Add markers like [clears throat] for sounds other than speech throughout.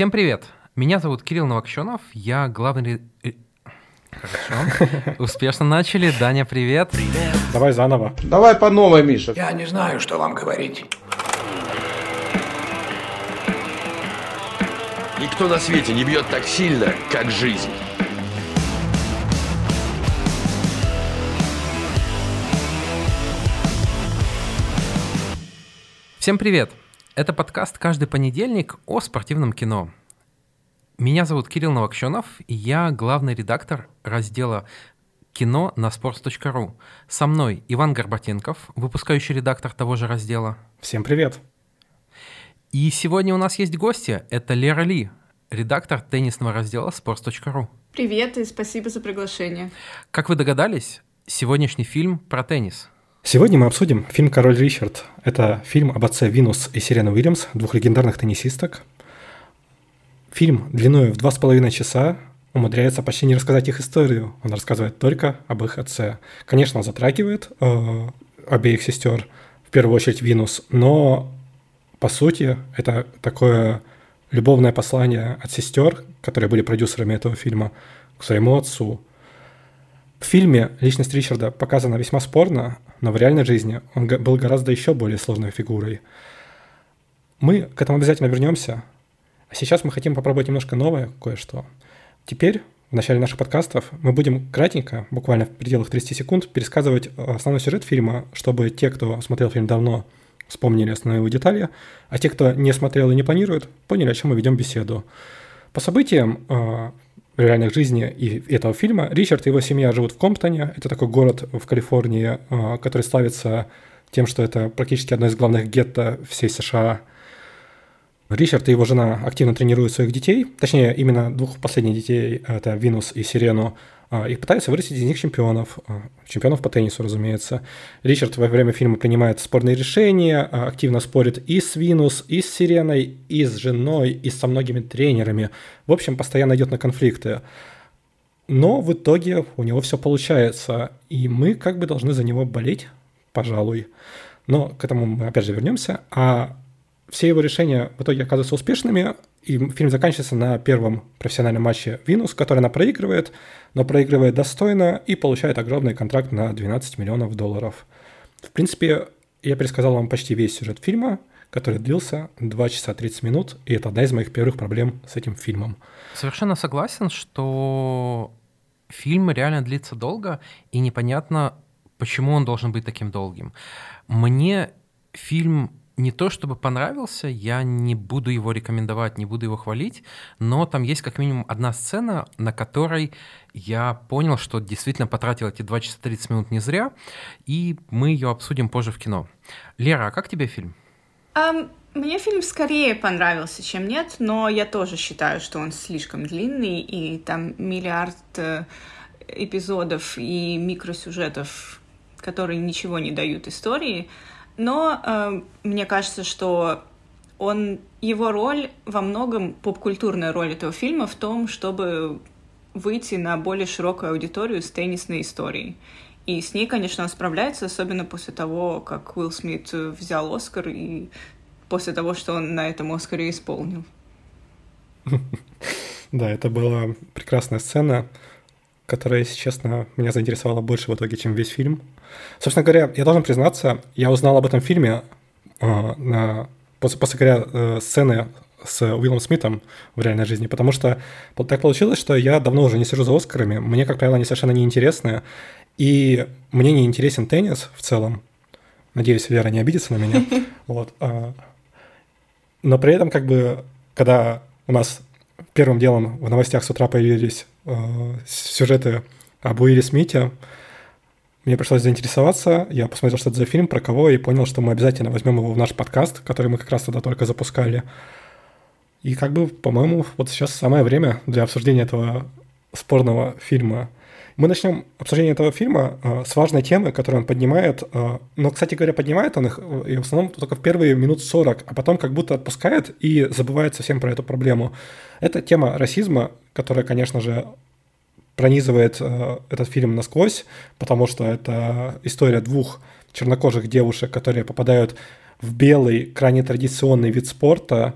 Всем привет! Меня зовут Кирилл Новокщенов, я главный... э, Хорошо. [laughs] Успешно начали. Даня, привет. Давай заново. Давай по новой, Миша. Я не знаю, что вам говорить. Никто на свете не бьет так сильно, как жизнь. Всем привет! Это подкаст «Каждый понедельник» о спортивном кино. Меня зовут Кирилл Новокщенов, и я главный редактор раздела «Кино» на sports.ru. Со мной Иван Горбатенков, выпускающий редактор того же раздела. Всем привет. И сегодня у нас есть гости. Это Лера Ли, редактор теннисного раздела sports.ru. Привет и спасибо за приглашение. Как вы догадались, сегодняшний фильм про теннис. Сегодня мы обсудим фильм «Король Ричард». Это фильм об отце Винус и Сирены Уильямс, двух легендарных теннисисток. Фильм длиной в два с половиной часа умудряется почти не рассказать их историю. Он рассказывает только об их отце. Конечно, он затрагивает э, обеих сестер, в первую очередь Винус, но по сути это такое любовное послание от сестер, которые были продюсерами этого фильма, к своему отцу. В фильме личность Ричарда показана весьма спорно, но в реальной жизни он был гораздо еще более сложной фигурой. Мы к этому обязательно вернемся, а сейчас мы хотим попробовать немножко новое кое-что. Теперь, в начале наших подкастов, мы будем кратенько, буквально в пределах 30 секунд, пересказывать э, основной сюжет фильма, чтобы те, кто смотрел фильм давно, вспомнили основные его детали, а те, кто не смотрел и не планирует, поняли, о чем мы ведем беседу. По событиям э, реальных жизни и этого фильма Ричард и его семья живут в Комптоне. Это такой город в Калифорнии, э, который славится тем, что это практически одно из главных гетто всей США. Ричард и его жена активно тренируют своих детей, точнее, именно двух последних детей, это Винус и Сирену, а, и пытаются вырастить из них чемпионов, а, чемпионов по теннису, разумеется. Ричард во время фильма принимает спорные решения, а, активно спорит и с Винус, и с Сиреной, и с женой, и со многими тренерами. В общем, постоянно идет на конфликты. Но в итоге у него все получается, и мы как бы должны за него болеть, пожалуй. Но к этому мы опять же вернемся. А все его решения в итоге оказываются успешными, и фильм заканчивается на первом профессиональном матче Винус, который она проигрывает, но проигрывает достойно и получает огромный контракт на 12 миллионов долларов. В принципе, я пересказал вам почти весь сюжет фильма, который длился 2 часа 30 минут, и это одна из моих первых проблем с этим фильмом. Совершенно согласен, что фильм реально длится долго, и непонятно, почему он должен быть таким долгим. Мне фильм не то чтобы понравился, я не буду его рекомендовать, не буду его хвалить, но там есть как минимум одна сцена, на которой я понял, что действительно потратил эти 2 часа 30 минут не зря, и мы ее обсудим позже в кино. Лера, а как тебе фильм? Ам, мне фильм скорее понравился, чем нет, но я тоже считаю, что он слишком длинный, и там миллиард э, эпизодов и микросюжетов, которые ничего не дают истории. Но э, мне кажется, что он, его роль во многом, поп-культурная роль этого фильма в том, чтобы выйти на более широкую аудиторию с теннисной историей. И с ней, конечно, он справляется, особенно после того, как Уилл Смит взял Оскар и после того, что он на этом Оскаре исполнил. [laughs] Да, это была прекрасная сцена, которая, если честно, меня заинтересовала больше в итоге, чем весь фильм. Собственно говоря, я должен признаться, я узнал об этом фильме э, на, после, после говоря, э, сцены с Уиллом Смитом в реальной жизни, потому что так получилось, что я давно уже не сижу за Оскарами, мне, как правило, они совершенно не интересны, и мне не интересен теннис в целом. Надеюсь, Вера не обидится на меня. [laughs] Вот. а, Но при этом, как бы, когда у нас первым делом в новостях с утра появились сюжеты об Уилле Смите, мне пришлось заинтересоваться, я посмотрел, что это за фильм, про кого, и понял, что мы обязательно возьмем его в наш подкаст, который мы как раз тогда только запускали. И как бы, по-моему, вот сейчас самое время для обсуждения этого спорного фильма. Мы начнем обсуждение этого фильма э, с важной темы, которую он поднимает. Э, но, кстати говоря, поднимает он их э, и в основном только в первые минут 40, а потом как будто отпускает и забывает совсем про эту проблему. Это тема расизма, которая, конечно же, пронизывает э, этот фильм насквозь, потому что это история двух чернокожих девушек, которые попадают в белый, крайне традиционный вид спорта,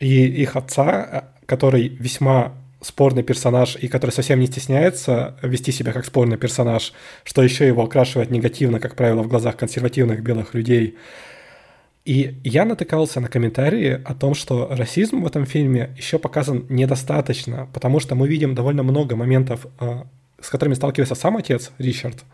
и их отца, который весьма спорный персонаж и который совсем не стесняется вести себя как спорный персонаж, что еще его окрашивает негативно, как правило, в глазах консервативных белых людей. И я натыкался на комментарии о том, что расизм в этом фильме еще показан недостаточно, потому что мы видим довольно много моментов, э, с которыми сталкивается сам отец Ричард,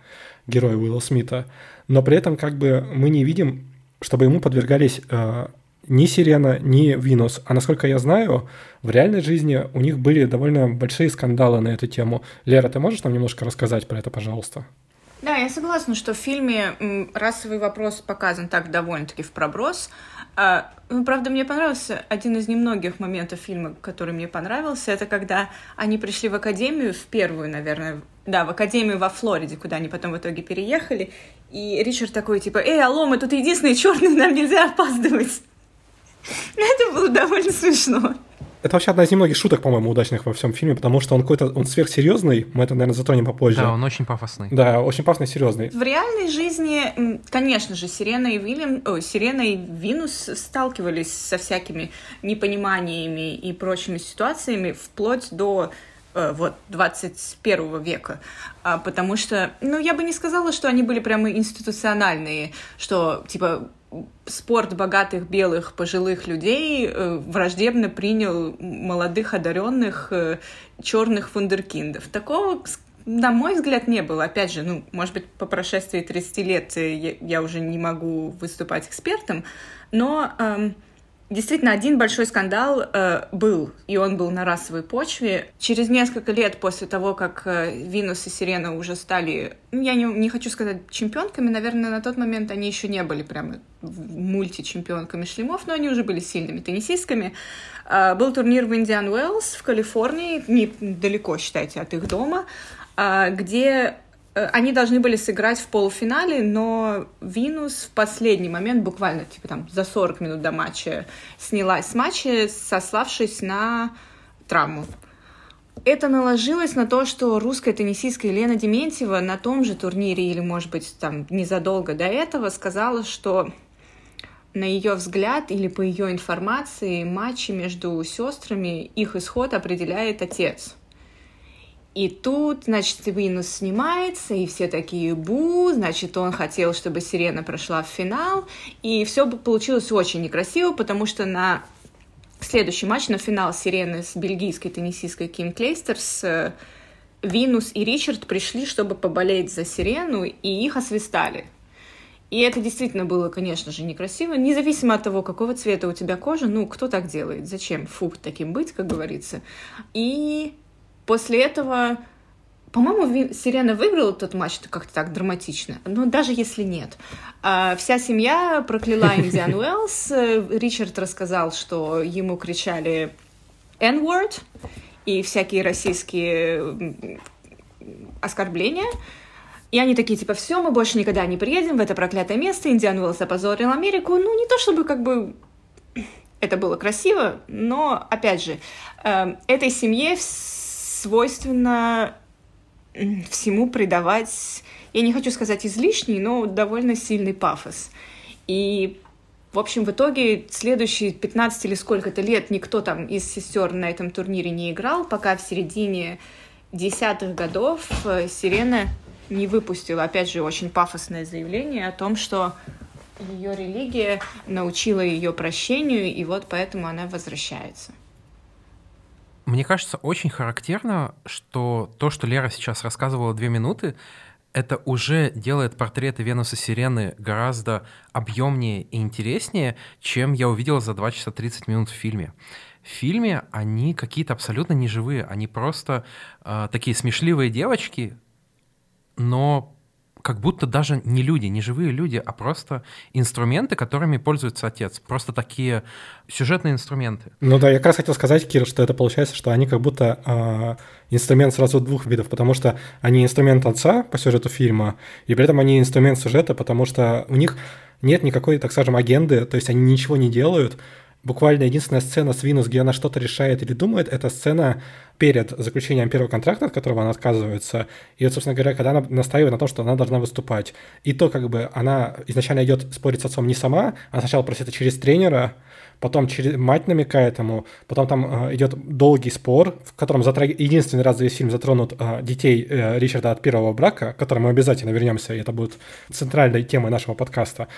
герой Уилла Смита, но при этом как бы мы не видим, чтобы ему подвергались э, ни Сирена, ни Винус. А насколько я знаю, в реальной жизни у них были довольно большие скандалы на эту тему. Лера, ты можешь нам немножко рассказать про это, пожалуйста? Да, я согласна, что в фильме расовый вопрос показан так довольно-таки в проброс. А, ну, правда, мне понравился один из немногих моментов фильма, который мне понравился, это когда они пришли в академию, в первую, наверное, да, в академию во Флориде, куда они потом в итоге переехали, и Ричард такой, типа, «Эй, алло, мы тут единственные черные, нам нельзя опаздывать!» [laughs] Это было довольно смешно. Это вообще одна из немногих шуток, по-моему, удачных во всем фильме, потому что он какой-то, он сверхсерьезный, мы это, наверное, затронем попозже. Да, он очень пафосный. Да, очень пафосный, серьезный. В реальной жизни, конечно же, Сирена и Вильям, о, Сирена и Винус сталкивались со всякими непониманиями и прочими ситуациями вплоть до э, вот 21 века, а, потому что, ну, я бы не сказала, что они были прямо институциональные, что, типа, спорт богатых белых пожилых людей э, враждебно принял молодых одаренных э, черных вундеркиндов. Такого, на мой взгляд, не было. Опять же, ну, может быть, по прошествии 30 лет э, я, я уже не могу выступать экспертом, но эм, Действительно, один большой скандал э, был, и он был на расовой почве. Через несколько лет после того, как э, Винус и Сирена уже стали, ну, я не, не хочу сказать чемпионками, наверное, на тот момент они еще не были прямо мультичемпионками шлемов, но они уже были сильными теннисистками. Э, был турнир в Индиан Уэллс в Калифорнии, недалеко, считайте, от их дома, э, где они должны были сыграть в полуфинале, но Винус в последний момент, буквально типа там за 40 минут до матча, снялась с матча, сославшись на травму. Это наложилось на то, что русская теннисистка Елена Дементьева на том же турнире, или, может быть, там незадолго до этого, сказала, что на ее взгляд или по ее информации матчи между сестрами их исход определяет отец – и тут, значит, Винус снимается, и все такие бу, значит, он хотел, чтобы Сирена прошла в финал, и все получилось очень некрасиво, потому что на следующий матч, на финал Сирены с бельгийской теннисисткой Ким Клейстерс, э, Винус и Ричард пришли, чтобы поболеть за Сирену, и их освистали. И это действительно было, конечно же, некрасиво, независимо от того, какого цвета у тебя кожа, ну, кто так делает, зачем, фу, таким быть, как говорится. И После этого, по-моему, Сирена выиграла тот матч как-то так драматично, но даже если нет. А, вся семья прокляла Индиан [laughs] Уэллс. Ричард рассказал, что ему кричали N-word и всякие российские оскорбления. И они такие, типа, все, мы больше никогда не приедем в это проклятое место. Индиан Уэллс опозорил Америку. Ну, не то чтобы как бы [clears throat] это было красиво, но, опять же, э, этой семье свойственно всему придавать, я не хочу сказать излишний, но довольно сильный пафос. И, в общем, в итоге следующие 15 или сколько-то лет никто там из сестер на этом турнире не играл, пока в середине десятых годов э, Сирена не выпустила, опять же, очень пафосное заявление о том, что ее религия научила ее прощению, и вот поэтому она возвращается. Мне кажется, очень характерно, что то, что Лера сейчас рассказывала две минуты, это уже делает портреты Венуса Сирены гораздо объемнее и интереснее, чем я увидел за 2 часа 30 минут в фильме. В фильме они какие-то абсолютно неживые, они просто э, такие смешливые девочки, но как будто даже не люди, не живые люди, а просто инструменты, которыми пользуется отец. Просто такие сюжетные инструменты. Ну да, я как раз хотел сказать, Кир, что это получается, что они как будто э, инструмент сразу двух видов, потому что они инструмент отца по сюжету фильма, и при этом они инструмент сюжета, потому что у них нет никакой, так скажем, агенды, то есть они ничего не делают, буквально единственная сцена с Винус, где она что-то решает или думает, это сцена перед заключением первого контракта, от которого она отказывается. И вот, собственно говоря, когда она настаивает на том, что она должна выступать. И то, как бы она изначально идет спорить с отцом не сама, она сначала просит это через тренера, потом через мать намекает ему, потом там э, идет долгий спор, в котором затраг... единственный раз за весь фильм затронут э, детей э, Ричарда от первого брака, к которому мы обязательно вернемся, и это будет центральной темой нашего подкаста.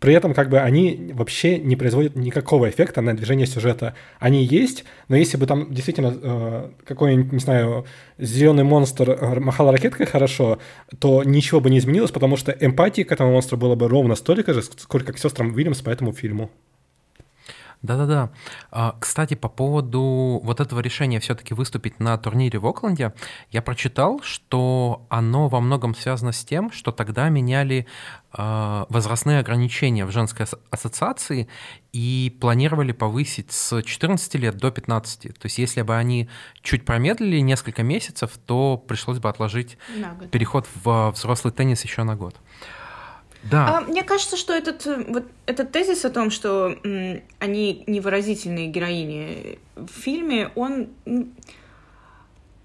При этом как бы они вообще не производят никакого эффекта на движение сюжета. Они есть, но если бы там действительно э, какой-нибудь, не знаю, зеленый монстр э, махал ракеткой хорошо, то ничего бы не изменилось, потому что эмпатии к этому монстру было бы ровно столько же, сколько к сестрам Уильямс по этому фильму. Да-да-да. А, кстати, по поводу вот этого решения все-таки выступить на турнире в Окленде, я прочитал, что оно во многом связано с тем, что тогда меняли а, возрастные ограничения в женской ассоциации и планировали повысить с 14 лет до 15. То есть если бы они чуть промедлили несколько месяцев, то пришлось бы отложить переход в взрослый теннис еще на год. Да. А, мне кажется, что этот, э, вот, этот тезис о том, что м, они невыразительные героини в фильме, он м,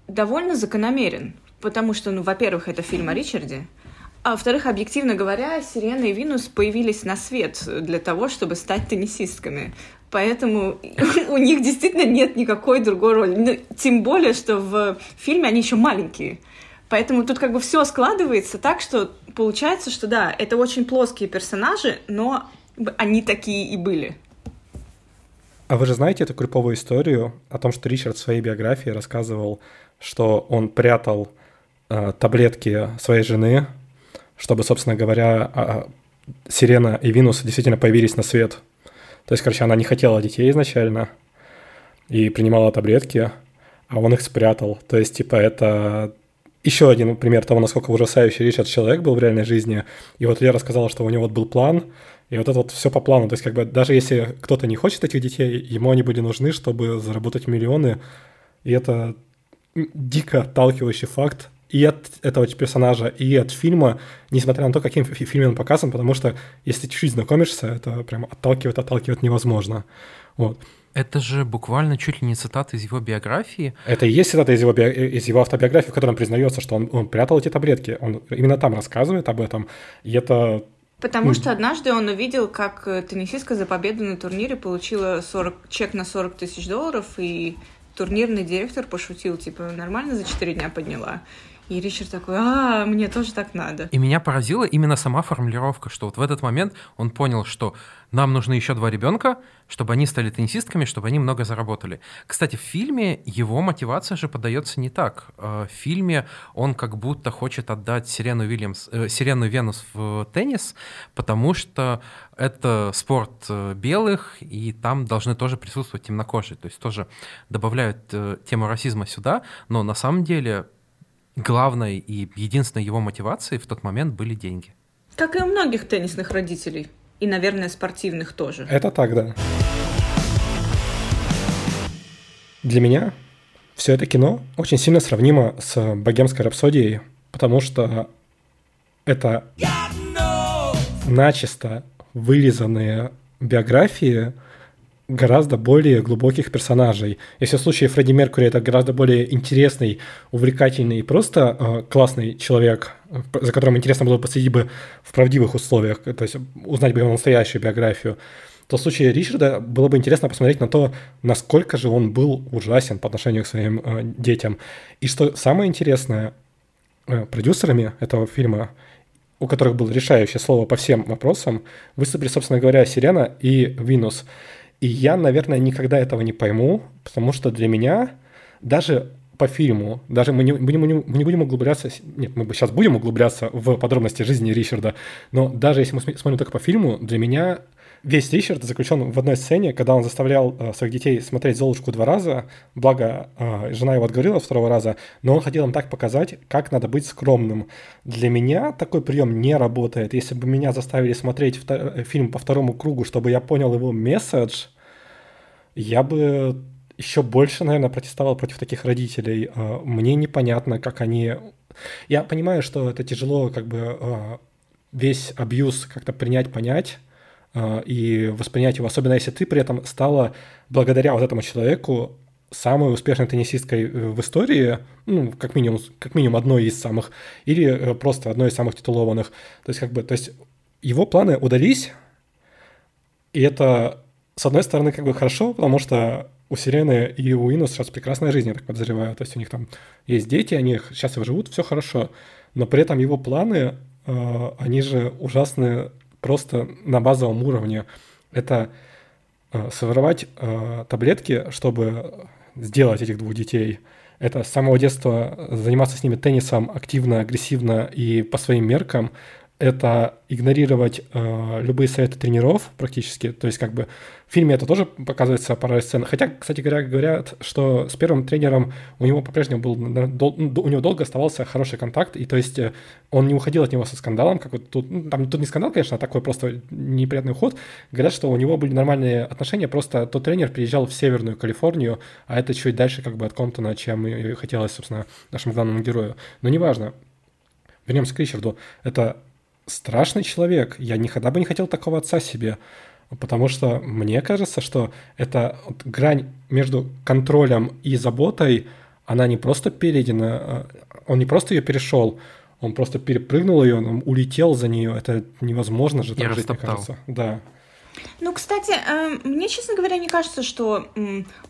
довольно закономерен. Потому что, ну, во-первых, это фильм о Ричарде, а во-вторых, объективно говоря, Сирена и Винус появились на свет для того, чтобы стать теннисистками. Поэтому [laughs] у них действительно нет никакой другой роли. Ну, тем более, что в фильме они еще маленькие. Поэтому тут как бы все складывается так, что получается, что да, это очень плоские персонажи, но они такие и были. А вы же знаете эту криповую историю о том, что Ричард в своей биографии рассказывал, что он прятал э, таблетки своей жены, чтобы, собственно говоря, э, Сирена и Винус действительно появились на свет. То есть, короче, она не хотела детей изначально и принимала таблетки, а он их спрятал. То есть, типа, это еще один пример того, насколько ужасающий Ричард человек был в реальной жизни. И вот Лера сказала, что у него вот был план, и вот это вот все по плану. То есть, как бы даже если кто-то не хочет этих детей, ему они были нужны, чтобы заработать миллионы. И это дико отталкивающий факт и от этого персонажа, и от фильма, несмотря на то, каким фильме он показан, потому что если чуть-чуть знакомишься, это прям отталкивает, отталкивает невозможно. Вот. Это же буквально чуть ли не цитата из его биографии. Это и есть цитата из его, би... из его автобиографии, в которой он признается, что он, он прятал эти таблетки. Он именно там рассказывает об этом. И это Потому что однажды он увидел, как э, теннисистка за победу на турнире получила 40, чек на 40 тысяч долларов, и турнирный директор пошутил, типа, нормально за 4 дня подняла. И Ричард такой, а, мне тоже так надо. И меня поразила именно сама формулировка, что вот в этот момент он понял, что нам нужны еще два ребенка, чтобы они стали теннисистками, чтобы они много заработали. Кстати, в фильме его мотивация же подается не так. Э, в фильме он как будто хочет отдать Сирену, Уильямс, э, Сирену Венус в теннис, потому что это спорт э, белых, и там должны тоже присутствовать темнокожие. То есть тоже добавляют э, тему расизма сюда, но на самом деле главной и единственной его мотивацией в тот момент были деньги. Как и у многих теннисных родителей. И, наверное, спортивных тоже. Это так, да. Для меня все это кино очень сильно сравнимо с «Богемской рапсодией», потому что это начисто вырезанные биографии – гораздо более глубоких персонажей. Если в случае Фредди Меркури это гораздо более интересный, увлекательный и просто э, классный человек, за которым интересно было посидеть бы в правдивых условиях, то есть узнать бы его настоящую биографию, то в случае Ричарда было бы интересно посмотреть на то, насколько же он был ужасен по отношению к своим э, детям. И что самое интересное, э, продюсерами этого фильма у которых было решающее слово по всем вопросам, выступили, собственно говоря, Сирена и Винус. И я, наверное, никогда этого не пойму, потому что для меня даже по фильму, даже мы не, мы не, мы не будем углубляться, нет, мы сейчас будем углубляться в подробности жизни Ричарда, но даже если мы смотрим только по фильму, для меня весь Ричард заключен в одной сцене, когда он заставлял э, своих детей смотреть «Золушку» два раза, благо э, жена его отговорила второго раза, но он хотел им так показать, как надо быть скромным. Для меня такой прием не работает. Если бы меня заставили смотреть втор- фильм по второму кругу, чтобы я понял его месседж, я бы еще больше, наверное, протестовал против таких родителей. Э, мне непонятно, как они... Я понимаю, что это тяжело как бы э, весь абьюз как-то принять, понять, э, и воспринять его, особенно если ты при этом стала благодаря вот этому человеку самой успешной теннисисткой э, в истории, ну, как минимум, как минимум одной из самых, или э, просто одной из самых титулованных. То есть, как бы, то есть его планы удались, и это, с одной стороны, как бы хорошо, потому что у Сирены и у Инус сейчас прекрасная жизнь, я так подозреваю. То есть у них там есть дети, они счастливо живут, все хорошо. Но при этом его планы, э, они же ужасны просто на базовом уровне. Это э, своровать э, таблетки, чтобы сделать этих двух детей. Это с самого детства заниматься с ними теннисом активно, агрессивно и по своим меркам это игнорировать э, любые советы тренеров практически. То есть как бы в фильме это тоже показывается пара сцен. Хотя, кстати говоря, говорят, что с первым тренером у него по-прежнему был, у него долго оставался хороший контакт, и то есть э, он не уходил от него со скандалом, как вот тут, ну, там тут не скандал, конечно, а такой просто неприятный уход. Говорят, что у него были нормальные отношения, просто тот тренер приезжал в Северную Калифорнию, а это чуть дальше как бы от Комптона, чем и хотелось, собственно, нашему главному герою. Но неважно. Вернемся к Ричарду. Это страшный человек. Я никогда бы не хотел такого отца себе. Потому что мне кажется, что эта вот грань между контролем и заботой, она не просто перейдена, а, он не просто ее перешел, он просто перепрыгнул ее, он улетел за нее. Это невозможно же так жить, мне кажется. Да. Ну, кстати, э, мне, честно говоря, не кажется, что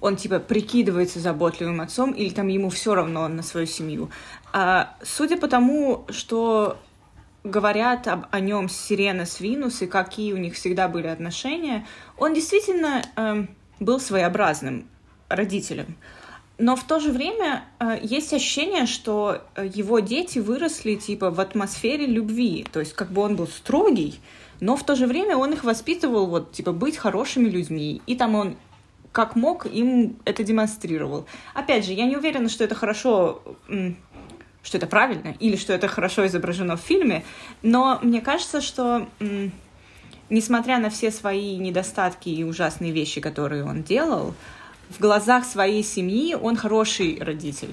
он, типа, прикидывается заботливым отцом или там ему все равно на свою семью. А, судя по тому, что говорят об, о нем Сирена с Винус и какие у них всегда были отношения, он действительно э, был своеобразным родителем. Но в то же время э, есть ощущение, что э, его дети выросли типа в атмосфере любви. То есть как бы он был строгий, но в то же время он их воспитывал вот типа быть хорошими людьми. И там он как мог им это демонстрировал. Опять же, я не уверена, что это хорошо что это правильно или что это хорошо изображено в фильме, но мне кажется, что несмотря на все свои недостатки и ужасные вещи, которые он делал, в глазах своей семьи он хороший родитель.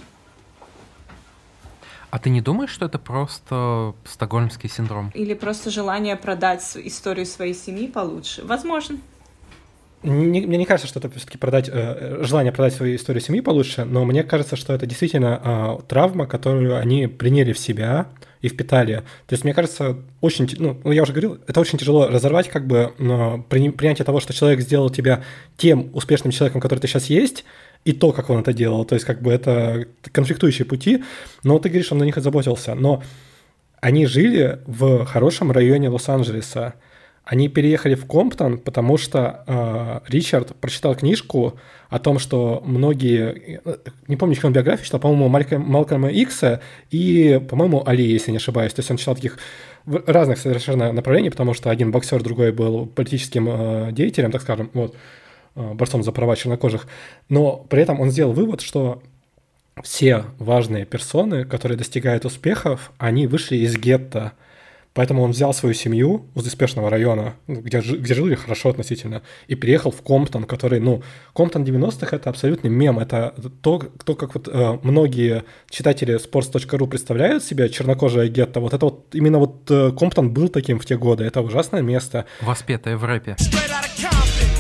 А ты не думаешь, что это просто стокгольмский синдром? Или просто желание продать историю своей семьи получше? Возможно. Не, мне не кажется, что это все-таки продать, э, желание продать свою историю семьи получше, но мне кажется, что это действительно э, травма, которую они приняли в себя и впитали. То есть, мне кажется, очень, ну, ну я уже говорил, это очень тяжело разорвать как бы при, принятие того, что человек сделал тебя тем успешным человеком, который ты сейчас есть, и то, как он это делал. То есть, как бы это конфликтующие пути, но ты говоришь, он на них заботился. Но они жили в хорошем районе Лос-Анджелеса, они переехали в Комптон, потому что э, Ричард прочитал книжку о том, что многие, э, не помню, чью он биографию читал, по-моему, Малькольма, Малкольма Икса и, по-моему, Али, если не ошибаюсь. То есть он читал таких разных совершенно направлений, потому что один боксер, другой был политическим э, деятелем, так скажем, вот, э, борцом за права чернокожих. Но при этом он сделал вывод, что все важные персоны, которые достигают успехов, они вышли из гетто, Поэтому он взял свою семью из успешного района, ну, где, где жили хорошо относительно, и переехал в Комптон, который, ну, Комптон 90-х — это абсолютный мем, это то, то как вот э, многие читатели sports.ru представляют себе чернокожее гетто, вот это вот, именно вот э, Комптон был таким в те годы, это ужасное место. Воспетое в рэпе.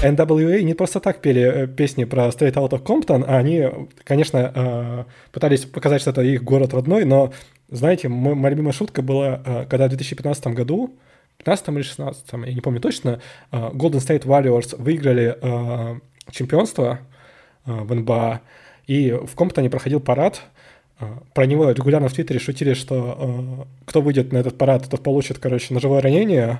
NWA не просто так пели э, песни про Straight Outta Compton, а они, конечно, э, пытались показать, что это их город родной, но знаете, моя любимая шутка была, э, когда в 2015 году, 15 или 16, я не помню точно, э, Golden State Warriors выиграли э, чемпионство в НБА, и в Комптоне проходил парад, про него регулярно в Твиттере шутили, что кто выйдет на этот парад, тот получит, короче, ножевое ранение,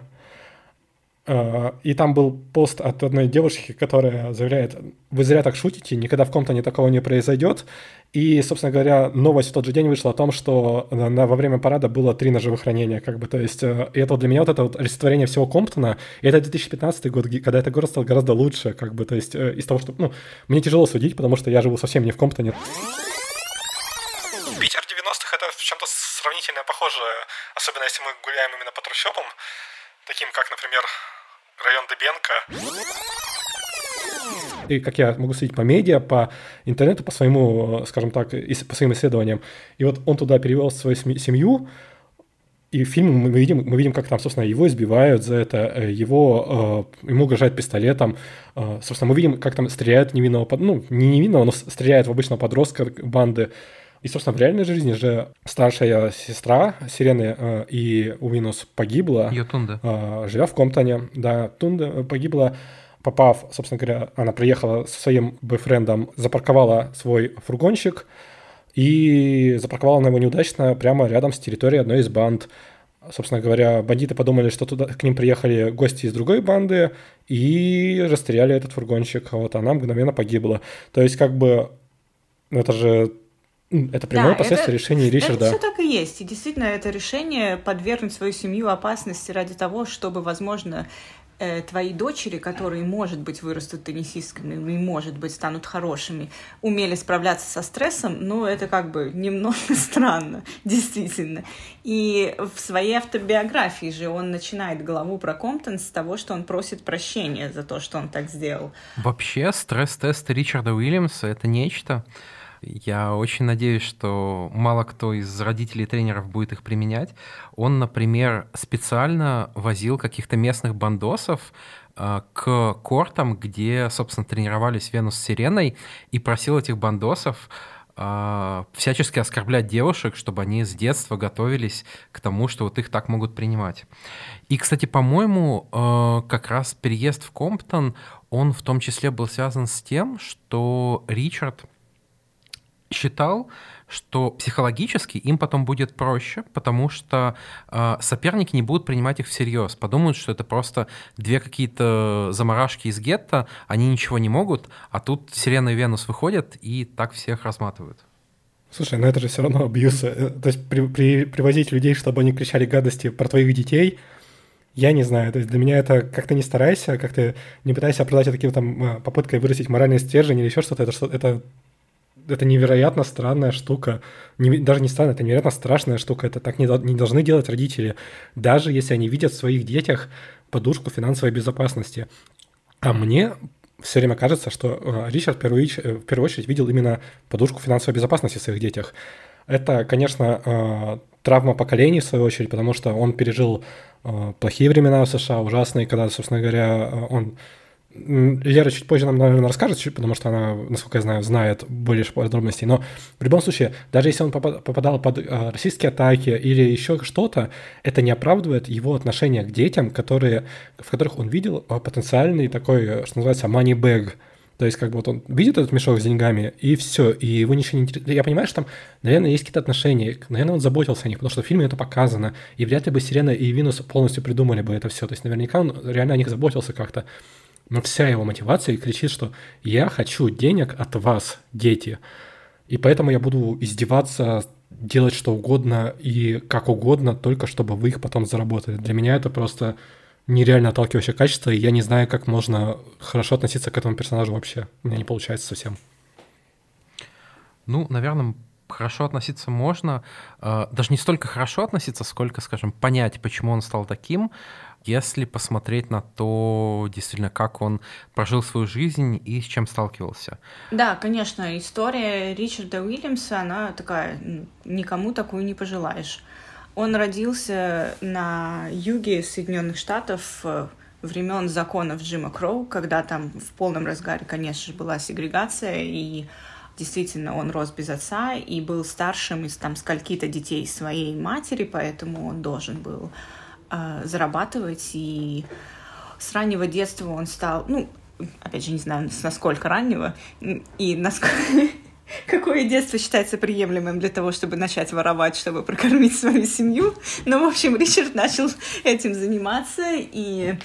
и там был пост от одной девушки, которая заявляет, вы зря так шутите, никогда в Комптоне такого не произойдет. И, собственно говоря, новость в тот же день вышла о том, что на, во время парада было три ножевых ранения. Как бы, то есть, э, и это для меня вот это вот олицетворение всего Комптона. И это 2015 год, когда этот город стал гораздо лучше. Как бы, то есть, э, из того, что... Ну, мне тяжело судить, потому что я живу совсем не в Комптоне. Питер 90-х это в чем-то сравнительно похоже, особенно если мы гуляем именно по трущобам, таким как, например, район Дебенко. И как я могу судить по медиа, по интернету, по своему, скажем так, по своим исследованиям. И вот он туда перевел свою семью, и в фильме мы видим, мы видим, как там, собственно, его избивают за это, э, его, э, ему угрожают пистолетом. Э, собственно, мы видим, как там стреляют невинного, ну, не невинного, но стреляют в обычного подростка банды. И, собственно, в реальной жизни же старшая сестра Сирены э, и Уинус погибла. Ее Тунда. Э, живя в Комптоне. Да, Тунда погибла, попав, собственно говоря, она приехала со своим бойфрендом, запарковала свой фургончик, и запарковала она его неудачно прямо рядом с территорией одной из банд. Собственно говоря, бандиты подумали, что туда к ним приехали гости из другой банды и расстреляли этот фургончик. Вот она мгновенно погибла. То есть, как бы, ну, это же это прямое да, последствие это, решения Ричарда. Это все так и есть. И действительно, это решение подвергнуть свою семью опасности ради того, чтобы, возможно, э, твои дочери, которые, может быть, вырастут теннисистками и, может быть, станут хорошими, умели справляться со стрессом, ну, это как бы немного [laughs] странно, действительно. И в своей автобиографии же он начинает главу про Комптон с того, что он просит прощения за то, что он так сделал. Вообще, стресс-тест Ричарда Уильямса — это нечто. Я очень надеюсь, что мало кто из родителей тренеров будет их применять. Он, например, специально возил каких-то местных бандосов э, к кортам, где, собственно, тренировались Венус с Сиреной, и просил этих бандосов э, всячески оскорблять девушек, чтобы они с детства готовились к тому, что вот их так могут принимать. И, кстати, по-моему, э, как раз переезд в Комптон, он в том числе был связан с тем, что Ричард считал, что психологически им потом будет проще, потому что э, соперники не будут принимать их всерьез, подумают, что это просто две какие-то заморашки из гетто, они ничего не могут, а тут Сирена и Венус выходят и так всех разматывают. Слушай, ну это же все равно абьюз. Э, то есть при, при, привозить людей, чтобы они кричали гадости про твоих детей, я не знаю, то есть для меня это как-то не старайся, как-то не пытайся оправдать это каким-то э, попыткой вырастить моральный стержень или еще что-то, это, что это это невероятно странная штука. Не, даже не странная, это невероятно страшная штука. Это так не, не должны делать родители, даже если они видят в своих детях подушку финансовой безопасности. А мне все время кажется, что э, Ричард в первую, э, в первую очередь видел именно подушку финансовой безопасности в своих детях. Это, конечно, э, травма поколений, в свою очередь, потому что он пережил плохие времена в США, ужасные, когда, собственно говоря, он Лера чуть позже нам, наверное, расскажет, потому что она, насколько я знаю, знает больше подробностей. Но в любом случае, даже если он попадал под э, российские атаки или еще что-то, это не оправдывает его отношение к детям, которые, в которых он видел э, потенциальный такой, э, что называется, money bag. То есть, как бы вот он видит этот мешок с деньгами, и все, и его ничего не интересует. Я понимаю, что там, наверное, есть какие-то отношения, наверное, он заботился о них, потому что в фильме это показано, и вряд ли бы Сирена и Винус полностью придумали бы это все. То есть, наверняка он реально о них заботился как-то но вся его мотивация кричит, что я хочу денег от вас, дети. И поэтому я буду издеваться, делать что угодно и как угодно, только чтобы вы их потом заработали. Для меня это просто нереально отталкивающее качество, и я не знаю, как можно хорошо относиться к этому персонажу вообще. У меня не получается совсем. Ну, наверное, хорошо относиться можно. А, даже не столько хорошо относиться, сколько, скажем, понять, почему он стал таким если посмотреть на то, действительно, как он прожил свою жизнь и с чем сталкивался. Да, конечно, история Ричарда Уильямса, она такая, никому такую не пожелаешь. Он родился на юге Соединенных Штатов э, времен законов Джима Кроу, когда там в полном разгаре, конечно же, была сегрегация, и действительно он рос без отца и был старшим из там скольки-то детей своей матери, поэтому он должен был зарабатывать, и с раннего детства он стал, ну, опять же, не знаю, с насколько раннего, и насколько... [laughs] Какое детство считается приемлемым для того, чтобы начать воровать, чтобы прокормить свою семью? Ну, в общем, Ричард начал этим заниматься, и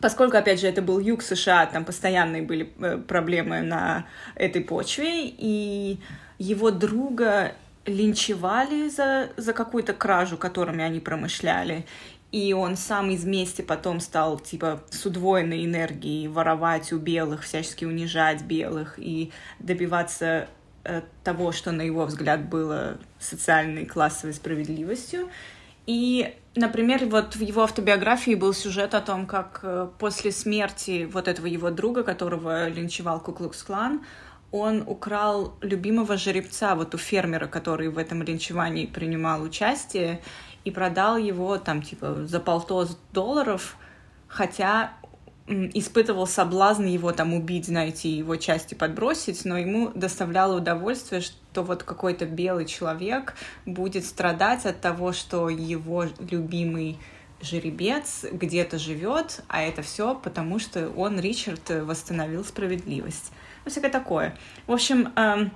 поскольку, опять же, это был юг США, там постоянные были э, проблемы на этой почве, и его друга линчевали за, за какую-то кражу, которыми они промышляли и он сам из мести потом стал, типа, с удвоенной энергией воровать у белых, всячески унижать белых и добиваться э, того, что, на его взгляд, было социальной классовой справедливостью. И, например, вот в его автобиографии был сюжет о том, как э, после смерти вот этого его друга, которого линчевал Куклукс-клан, он украл любимого жеребца, вот у фермера, который в этом линчевании принимал участие, и продал его там типа за полтос долларов, хотя испытывал соблазн его там убить, знаете, его части подбросить, но ему доставляло удовольствие, что вот какой-то белый человек будет страдать от того, что его любимый жеребец где-то живет, а это все потому, что он, Ричард, восстановил справедливость. Ну, всякое такое. В общем, эм,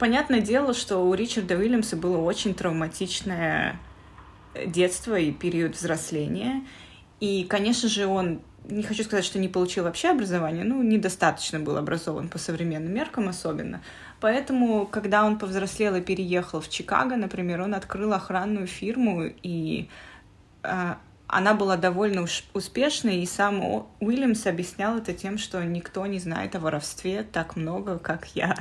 понятное дело, что у Ричарда Уильямса было очень травматичное детство и период взросления. И, конечно же, он, не хочу сказать, что не получил вообще образование, ну, недостаточно был образован по современным меркам особенно. Поэтому, когда он повзрослел и переехал в Чикаго, например, он открыл охранную фирму, и э, она была довольно успешной, и сам Уильямс объяснял это тем, что никто не знает о воровстве так много, как я.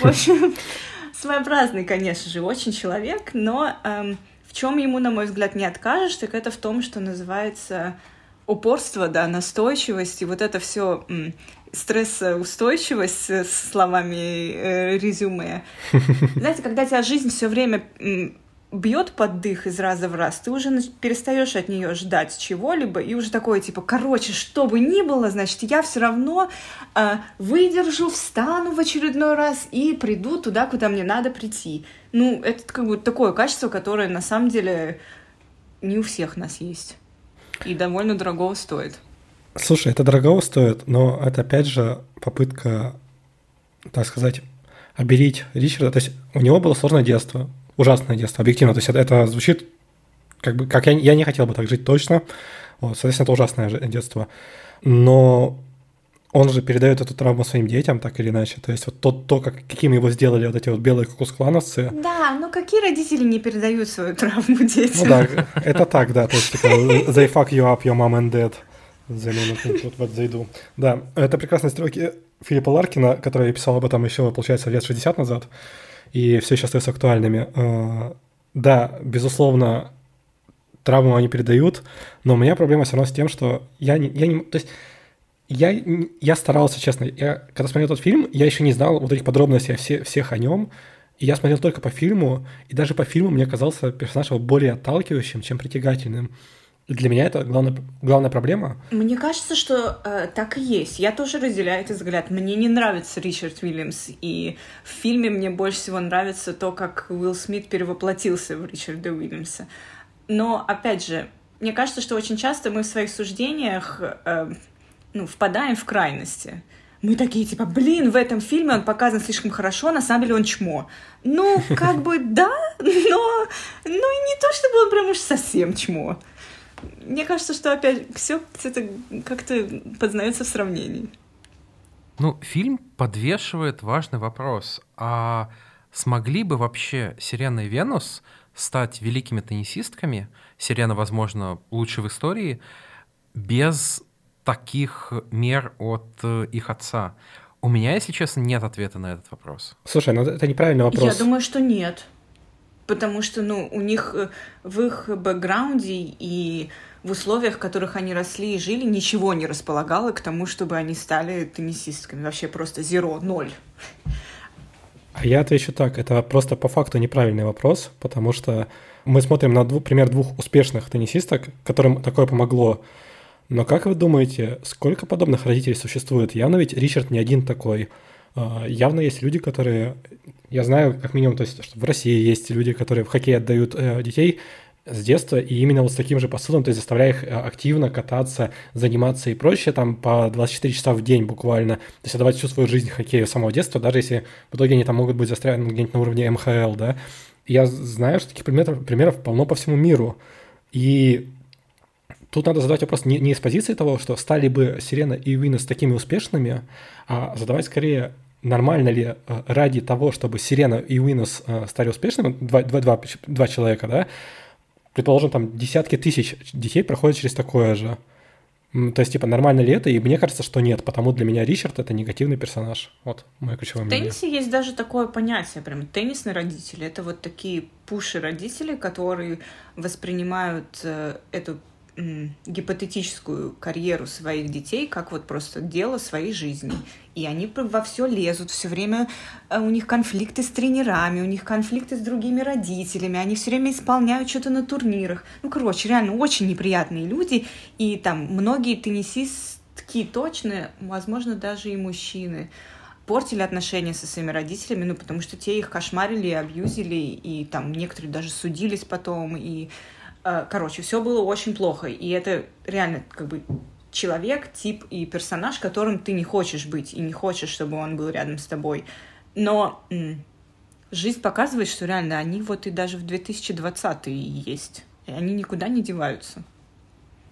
В общем, [laughs] своеобразный, конечно же, очень человек, но эм, чем ему, на мой взгляд, не откажешь, так это в том, что называется упорство, да, настойчивость, и вот это все стрессоустойчивость с словами э, резюме. [laughs] Знаете, когда тебя жизнь все время бьет под дых из раза в раз, ты уже перестаешь от нее ждать чего-либо, и уже такое, типа, короче, что бы ни было, значит, я все равно э, выдержу, встану в очередной раз и приду туда, куда мне надо прийти. Ну, это как бы такое качество, которое на самом деле не у всех нас есть. И довольно дорого стоит. Слушай, это дорого стоит, но это опять же попытка, так сказать, обелить Ричарда. То есть у него было сложное детство, ужасное детство, объективно. То есть это, это звучит как бы, как я, я не хотел бы так жить точно. Вот, соответственно, это ужасное детство. Но он же передает эту травму своим детям, так или иначе. То есть вот то, то как, каким его сделали вот эти вот белые кукусклановцы. Да, но какие родители не передают свою травму [laughs] детям? Ну да, это так, да. То есть типа, they fuck you up, your mom and dad. The moment вот, вот зайду. Да, это прекрасные строки Филиппа Ларкина, который писал об этом еще, получается, лет 60 назад и все еще остаются актуальными. А, да, безусловно, травму они передают, но у меня проблема все равно с тем, что я не, я не то есть я, я старался, честно, я, когда смотрел этот фильм, я еще не знал вот этих подробностей все, всех о нем, и я смотрел только по фильму, и даже по фильму мне казался персонаж более отталкивающим, чем притягательным для меня это главная, главная проблема. Мне кажется, что э, так и есть. Я тоже разделяю этот взгляд. Мне не нравится Ричард Уильямс, и в фильме мне больше всего нравится то, как Уилл Смит перевоплотился в Ричарда Уильямса. Но, опять же, мне кажется, что очень часто мы в своих суждениях э, ну, впадаем в крайности. Мы такие, типа, блин, в этом фильме он показан слишком хорошо, на самом деле он чмо. Ну, как бы, да, [laughs] но, ну, не то, чтобы он прям уж совсем чмо. Мне кажется, что опять все это как-то познается в сравнении. Ну, фильм подвешивает важный вопрос. А смогли бы вообще Сирена и Венус стать великими теннисистками, Сирена, возможно, лучше в истории, без таких мер от э, их отца? У меня, если честно, нет ответа на этот вопрос. Слушай, ну это неправильный вопрос. Я думаю, что нет потому что, ну, у них э, в их бэкграунде и в условиях, в которых они росли и жили, ничего не располагало к тому, чтобы они стали теннисистками. Вообще просто зеро, ноль. А я отвечу так, это просто по факту неправильный вопрос, потому что мы смотрим на двух, пример двух успешных теннисисток, которым такое помогло. Но как вы думаете, сколько подобных родителей существует? Явно ведь Ричард не один такой. А, явно есть люди, которые... Я знаю, как минимум, то есть, что в России есть люди, которые в хоккей отдают э, детей с детства, и именно вот с таким же посылом, то есть заставляя их э, активно кататься, заниматься и прочее, там по 24 часа в день буквально, то есть отдавать всю свою жизнь хоккею с самого детства, даже если в итоге они там могут быть застряны где-нибудь на уровне МХЛ, да. Я знаю, что таких примеров, примеров полно по всему миру. И тут надо задавать вопрос не, не из позиции того, что стали бы Сирена и Уиннес такими успешными, а задавать скорее нормально ли э, ради того, чтобы Сирена и Уинус э, стали успешными, два, два, два, два человека, да, предположим, там десятки тысяч детей проходят через такое же. То есть, типа, нормально ли это? И мне кажется, что нет, потому для меня Ричард — это негативный персонаж. Вот мое ключевое мнение. В теннисе есть даже такое понятие, прям теннисные родители. Это вот такие пуши родители, которые воспринимают э, эту гипотетическую карьеру своих детей как вот просто дело своей жизни. И они во все лезут, все время э, у них конфликты с тренерами, у них конфликты с другими родителями, они все время исполняют что-то на турнирах. Ну, короче, реально очень неприятные люди. И там многие теннисистки точно, возможно, даже и мужчины, портили отношения со своими родителями, ну, потому что те их кошмарили, абьюзили, и там некоторые даже судились потом, и Э, короче, все было очень плохо. И это реально как бы человек, тип и персонаж, которым ты не хочешь быть, и не хочешь, чтобы он был рядом с тобой. Но жизнь показывает, что реально они вот и даже в 2020 есть. И они никуда не деваются.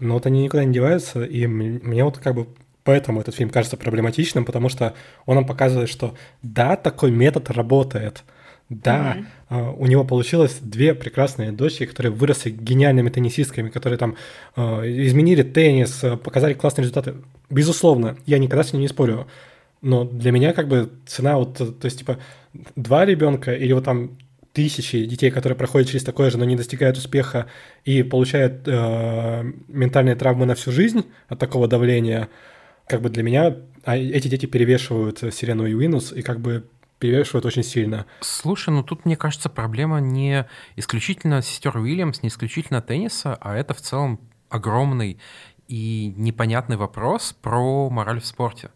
Ну вот они никуда не деваются, и мне вот как бы поэтому этот фильм кажется проблематичным, потому что он нам показывает, что да, такой метод работает – да, mm-hmm. у него получилось две прекрасные дочери, которые выросли гениальными теннисистками, которые там а, изменили теннис, а, показали классные результаты. Безусловно, я никогда с ним не спорю. Но для меня как бы цена вот, то есть типа два ребенка или вот там тысячи детей, которые проходят через такое же, но не достигают успеха и получают э, ментальные травмы на всю жизнь от такого давления, как бы для меня а эти дети перевешивают Сирену и Уинус, и как бы перевешивает очень сильно. Слушай, ну тут, мне кажется, проблема не исключительно сестер Уильямс, не исключительно тенниса, а это в целом огромный и непонятный вопрос про мораль в спорте.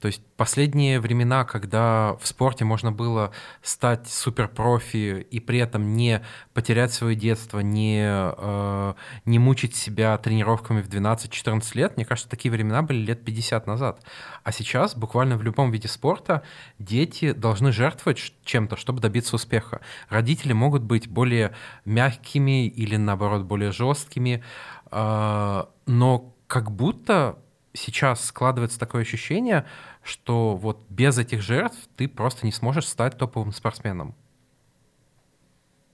То есть последние времена, когда в спорте можно было стать суперпрофи и при этом не потерять свое детство, не, э, не мучить себя тренировками в 12-14 лет, мне кажется, такие времена были лет 50 назад. А сейчас буквально в любом виде спорта дети должны жертвовать чем-то, чтобы добиться успеха. Родители могут быть более мягкими или, наоборот, более жесткими, э, но как будто сейчас складывается такое ощущение, что вот без этих жертв ты просто не сможешь стать топовым спортсменом.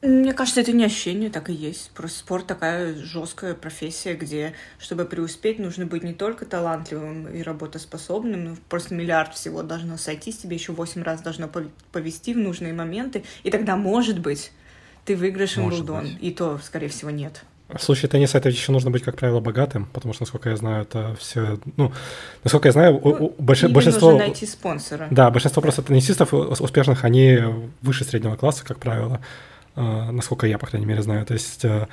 Мне кажется, это не ощущение, так и есть. Просто спорт такая жесткая профессия, где, чтобы преуспеть, нужно быть не только талантливым и работоспособным, но просто миллиард всего должно сойтись, тебе еще восемь раз должно повести в нужные моменты, и тогда, может быть, ты выиграешь Уимблдон, и то, скорее всего, нет. В случае тенниса это еще нужно быть, как правило, богатым, потому что, насколько я знаю, это все, ну, насколько я знаю, ну, больш, большинство... нужно найти спонсора. Да, большинство просто теннисистов успешных, они выше среднего класса, как правило, э, насколько я, по крайней мере, знаю. То есть... Э...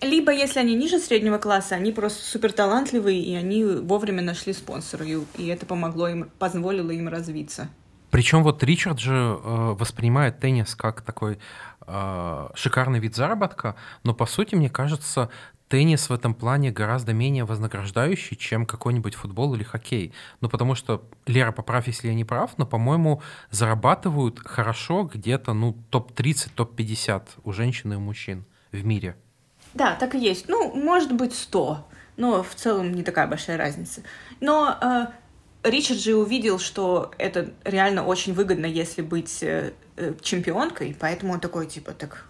Либо, если они ниже среднего класса, они просто супер талантливые, и они вовремя нашли спонсора, и, и это помогло им, позволило им развиться. Причем вот Ричард же э, воспринимает теннис как такой э, шикарный вид заработка, но по сути, мне кажется, теннис в этом плане гораздо менее вознаграждающий, чем какой-нибудь футбол или хоккей. Ну, потому что, Лера, поправь, если я не прав, но, по-моему, зарабатывают хорошо где-то, ну, топ-30, топ-50 у женщин и у мужчин в мире. Да, так и есть. Ну, может быть, 100, но в целом не такая большая разница. Но э, Ричард же увидел, что это реально очень выгодно, если быть э, э, чемпионкой, поэтому он такой, типа, так,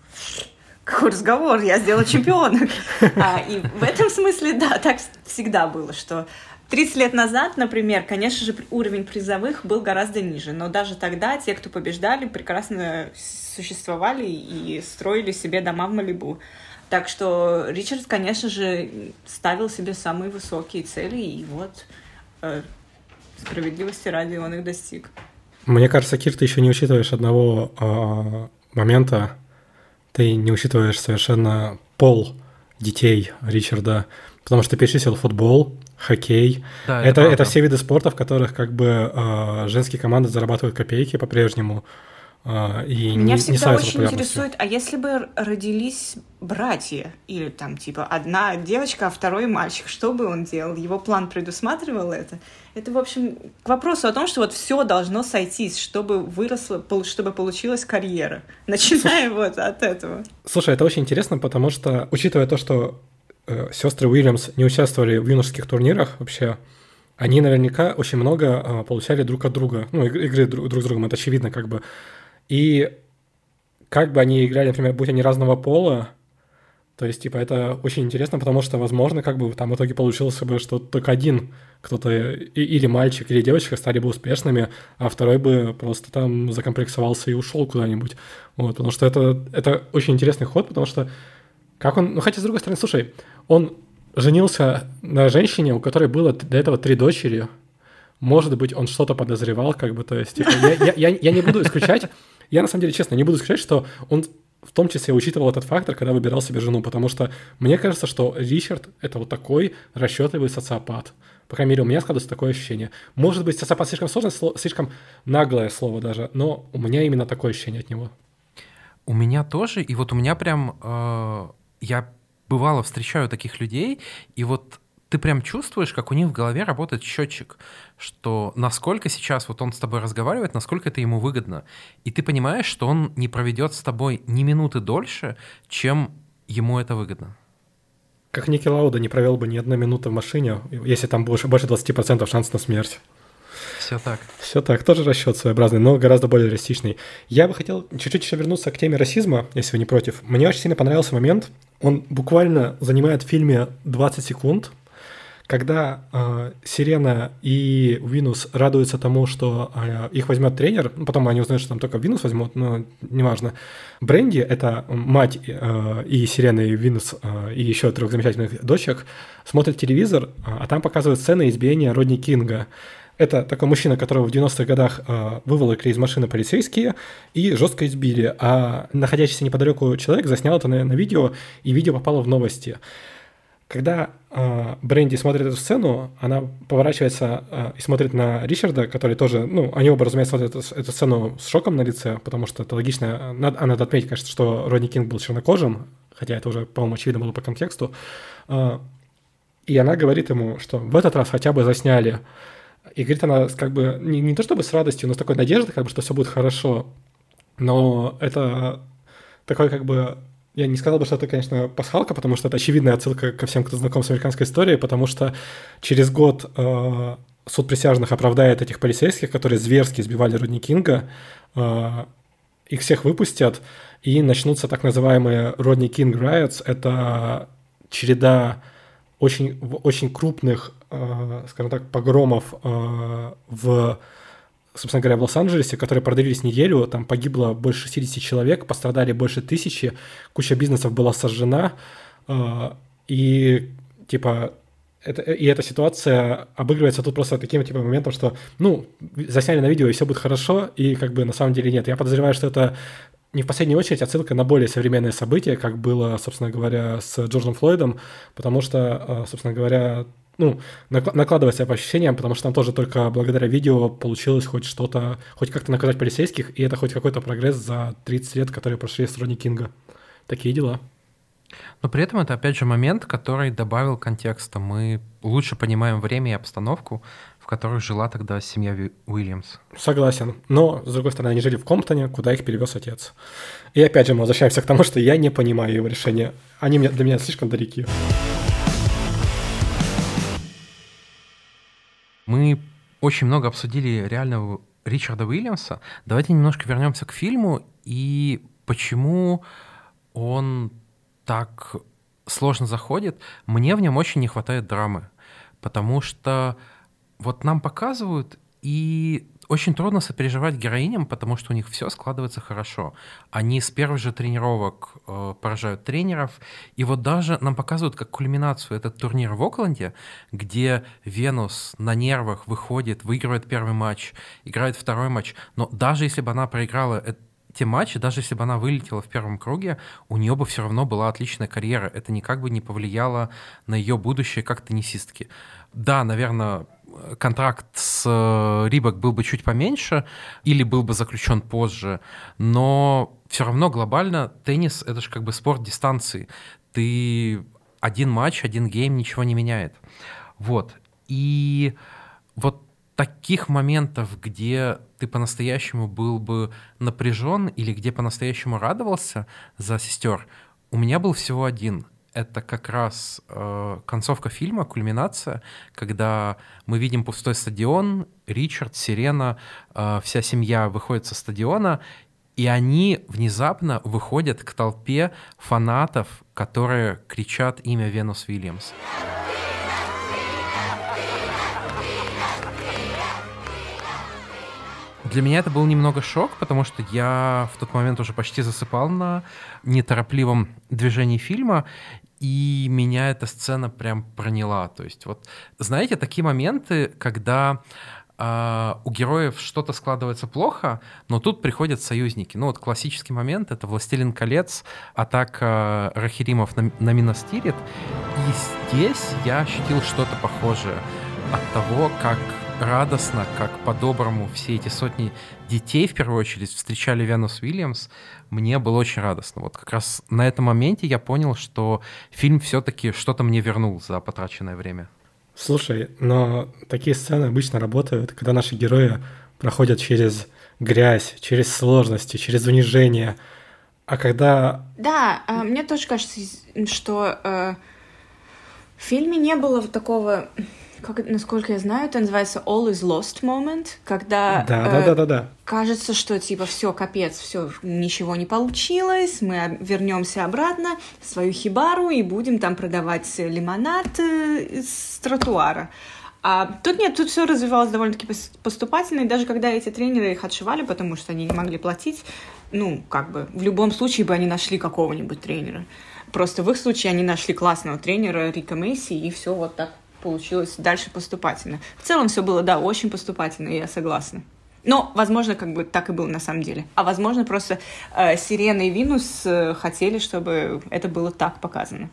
какой разговор, я сделала чемпионок. А, и в этом смысле, да, так всегда было, что 30 лет назад, например, конечно же, уровень призовых был гораздо ниже, но даже тогда те, кто побеждали, прекрасно существовали и строили себе дома в Малибу. Так что Ричард, конечно же, ставил себе самые высокие цели, и вот э, Справедливости ради он их достиг. Мне кажется, Кир, ты еще не учитываешь одного э, момента. Ты не учитываешь совершенно пол детей Ричарда, потому что ты перечислил футбол, хоккей. Да, это, это, это все виды спорта, в которых как бы э, женские команды зарабатывают копейки по-прежнему. А, и Меня не, всегда не очень интересует, а если бы родились братья, или там типа одна девочка, а второй мальчик, что бы он делал? Его план предусматривал это? Это, в общем, к вопросу о том, что вот все должно сойтись, чтобы выросла, чтобы получилась карьера. [laughs] Начиная вот от этого. Слушай, это очень интересно, потому что, учитывая то, что э, сестры Уильямс не участвовали в юношеских турнирах вообще, они наверняка очень много э, получали друг от друга, ну, игры друг, друг с другом, это очевидно, как бы и как бы они играли, например, будь они разного пола, то есть, типа, это очень интересно, потому что, возможно, как бы там в итоге получилось бы, что только один кто-то, или мальчик, или девочка стали бы успешными, а второй бы просто там закомплексовался и ушел куда-нибудь. Вот, потому что это, это очень интересный ход, потому что как он... Ну, хотя, с другой стороны, слушай, он женился на женщине, у которой было до этого три дочери. Может быть, он что-то подозревал, как бы, то есть, типа, я, я, я, я не буду исключать, я на самом деле, честно, не буду исключать, что он в том числе учитывал этот фактор, когда выбирал себе жену, потому что мне кажется, что Ричард — это вот такой расчетливый социопат. По крайней мере, у меня складывается такое ощущение. Может быть, социопат слишком сложное, слишком наглое слово даже, но у меня именно такое ощущение от него. У меня тоже, и вот у меня прям... Э, я бывало встречаю таких людей, и вот ты прям чувствуешь, как у них в голове работает счетчик, что насколько сейчас вот он с тобой разговаривает, насколько это ему выгодно. И ты понимаешь, что он не проведет с тобой ни минуты дольше, чем ему это выгодно. Как Ники Лауда не провел бы ни одной минуты в машине, если там больше, больше 20% шанс на смерть. Все так. Все так. Тоже расчет своеобразный, но гораздо более реалистичный. Я бы хотел чуть-чуть еще вернуться к теме расизма, если вы не против. Мне очень сильно понравился момент. Он буквально занимает в фильме 20 секунд, когда э, Сирена и Винус радуются тому, что э, их возьмет тренер, ну, потом они узнают, что там только Винус возьмут, но неважно. Бренди, это мать э, и Сирены, и Винус, э, и еще трех замечательных дочек, смотрят телевизор, а там показывают сцены избиения Родни Кинга. Это такой мужчина, которого в 90-х годах э, выволокли из машины полицейские и жестко избили. А находящийся неподалеку человек заснял это на, на видео, и видео попало в новости. Когда э, Бренди смотрит эту сцену, она поворачивается э, и смотрит на Ричарда, который тоже, ну, они оба, разумеется, смотрят эту, эту сцену с шоком на лице, потому что это логично. Надо, а надо отметить, конечно, что Родни Кинг был чернокожим, хотя это уже, по-моему, очевидно было по контексту. Э, и она говорит ему, что в этот раз хотя бы засняли и говорит она как бы не, не то чтобы с радостью, но с такой надеждой, как бы, что все будет хорошо. Но это такой как бы я не сказал бы, что это, конечно, пасхалка, потому что это очевидная отсылка ко всем, кто знаком с американской историей, потому что через год э, суд присяжных оправдает этих полицейских, которые зверски избивали Родни Кинга, э, их всех выпустят, и начнутся так называемые Родни Кинг Riots. Это череда очень, очень крупных, э, скажем так, погромов э, в, собственно говоря, в Лос-Анджелесе, которые продлились неделю, там погибло больше 60 человек, пострадали больше тысячи, куча бизнесов была сожжена, э, и типа это, и эта ситуация обыгрывается тут просто таким типа моментом, что, ну, засняли на видео, и все будет хорошо, и как бы на самом деле нет. Я подозреваю, что это не в последнюю очередь отсылка на более современные события, как было, собственно говоря, с Джорджем Флойдом, потому что, э, собственно говоря, ну, накладывать себя по ощущениям, потому что там тоже только благодаря видео получилось хоть что-то, хоть как-то наказать полицейских, и это хоть какой-то прогресс за 30 лет, которые прошли с Ронни Кинга. Такие дела. Но при этом это, опять же, момент, который добавил контекста. Мы лучше понимаем время и обстановку, которой жила тогда семья Уильямс. Согласен. Но, с другой стороны, они жили в Комптоне, куда их перевез отец. И опять же мы возвращаемся к тому, что я не понимаю его решения. Они для меня слишком далеки. Мы очень много обсудили реального Ричарда Уильямса. Давайте немножко вернемся к фильму и почему он так сложно заходит. Мне в нем очень не хватает драмы, потому что вот нам показывают, и очень трудно сопереживать героиням, потому что у них все складывается хорошо. Они с первых же тренировок э, поражают тренеров. И вот даже нам показывают как кульминацию этот турнир в Окленде, где Венус на нервах выходит, выигрывает первый матч, играет второй матч. Но даже если бы она проиграла те матчи, даже если бы она вылетела в первом круге, у нее бы все равно была отличная карьера. Это никак бы не повлияло на ее будущее как теннисистки. Да, наверное, контракт с э, Рибок был бы чуть поменьше или был бы заключен позже, но все равно глобально теннис — это же как бы спорт дистанции. Ты один матч, один гейм ничего не меняет. Вот. И вот таких моментов, где ты по-настоящему был бы напряжен или где по-настоящему радовался за сестер, у меня был всего один — это как раз э, концовка фильма, кульминация, когда мы видим пустой стадион, Ричард, Сирена, э, вся семья выходит со стадиона, и они внезапно выходят к толпе фанатов, которые кричат имя Венус Вильямс. Для меня это был немного шок, потому что я в тот момент уже почти засыпал на неторопливом движении фильма, и меня эта сцена прям проняла. То есть вот, знаете, такие моменты, когда Uh, у героев что-то складывается плохо, но тут приходят союзники. Ну вот классический момент — это «Властелин колец», атака Рахиримов на, на Миностирит. И здесь я ощутил что-то похожее от того, как радостно, как по-доброму все эти сотни детей, в первую очередь, встречали Венус Уильямс, мне было очень радостно. Вот как раз на этом моменте я понял, что фильм все-таки что-то мне вернул за потраченное время. Слушай, но такие сцены обычно работают, когда наши герои проходят через грязь, через сложности, через унижение. А когда... Да, а, мне тоже кажется, что э, в фильме не было такого как, насколько я знаю, это называется all is lost moment, когда да, э, да, да, да, да. кажется, что типа все, капец, все, ничего не получилось, мы вернемся обратно в свою хибару и будем там продавать лимонад э, с тротуара. А тут нет, тут все развивалось довольно-таки поступательно, и даже когда эти тренеры их отшивали, потому что они не могли платить, ну, как бы, в любом случае бы они нашли какого-нибудь тренера. Просто в их случае они нашли классного тренера Рика Месси, и все вот так получилось дальше поступательно. В целом все было, да, очень поступательно, я согласна. Но, возможно, как бы так и было на самом деле. А возможно, просто э, Сирена и Винус э, хотели, чтобы это было так показано.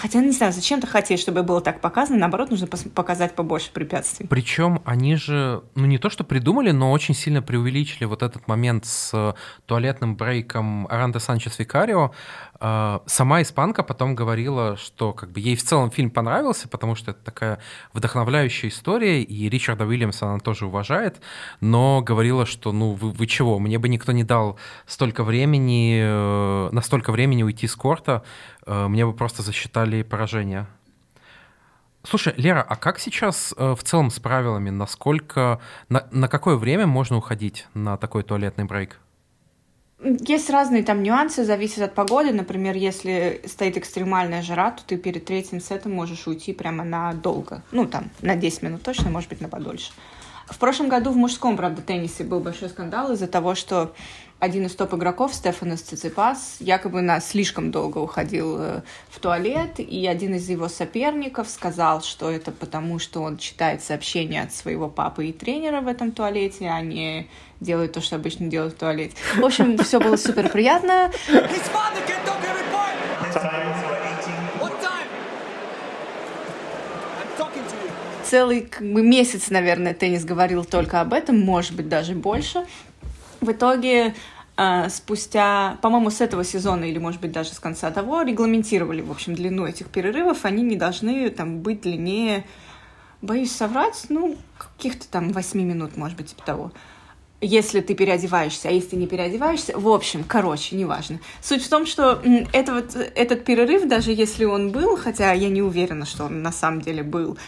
Хотя, не знаю, зачем-то хотеть, чтобы было так показано, наоборот, нужно показать побольше препятствий. Причем они же, ну не то что придумали, но очень сильно преувеличили вот этот момент с туалетным брейком Аранда Санчес Викарио. А, сама испанка потом говорила, что как бы ей в целом фильм понравился, потому что это такая вдохновляющая история, и Ричарда Уильямса она тоже уважает, но говорила, что ну вы, вы чего, мне бы никто не дал столько времени, э, на столько времени уйти с корта, Э, мне бы просто засчитали поражение. Слушай, Лера, а как сейчас э, в целом с правилами? Насколько, на, на какое время можно уходить на такой туалетный брейк? Есть разные там нюансы, зависит от погоды. Например, если стоит экстремальная жара, то ты перед третьим сетом можешь уйти прямо на долго. Ну, там, на 10 минут точно, может быть, на подольше. В прошлом году в мужском, правда, теннисе был большой скандал из-за того, что один из топ-игроков, Стефанос Циципас, якобы на слишком долго уходил э, в туалет, и один из его соперников сказал, что это потому, что он читает сообщения от своего папы и тренера в этом туалете, а не делает то, что обычно делают в туалете. В общем, [laughs] все было супер приятно. Целый как бы, месяц, наверное, теннис говорил только об этом, может быть, даже больше. В итоге э, спустя, по-моему, с этого сезона или, может быть, даже с конца того, регламентировали, в общем, длину этих перерывов. Они не должны там быть длиннее, боюсь соврать, ну, каких-то там 8 минут, может быть, типа того если ты переодеваешься, а если не переодеваешься, в общем, короче, неважно. Суть в том, что это вот, этот перерыв, даже если он был, хотя я не уверена, что он на самом деле был,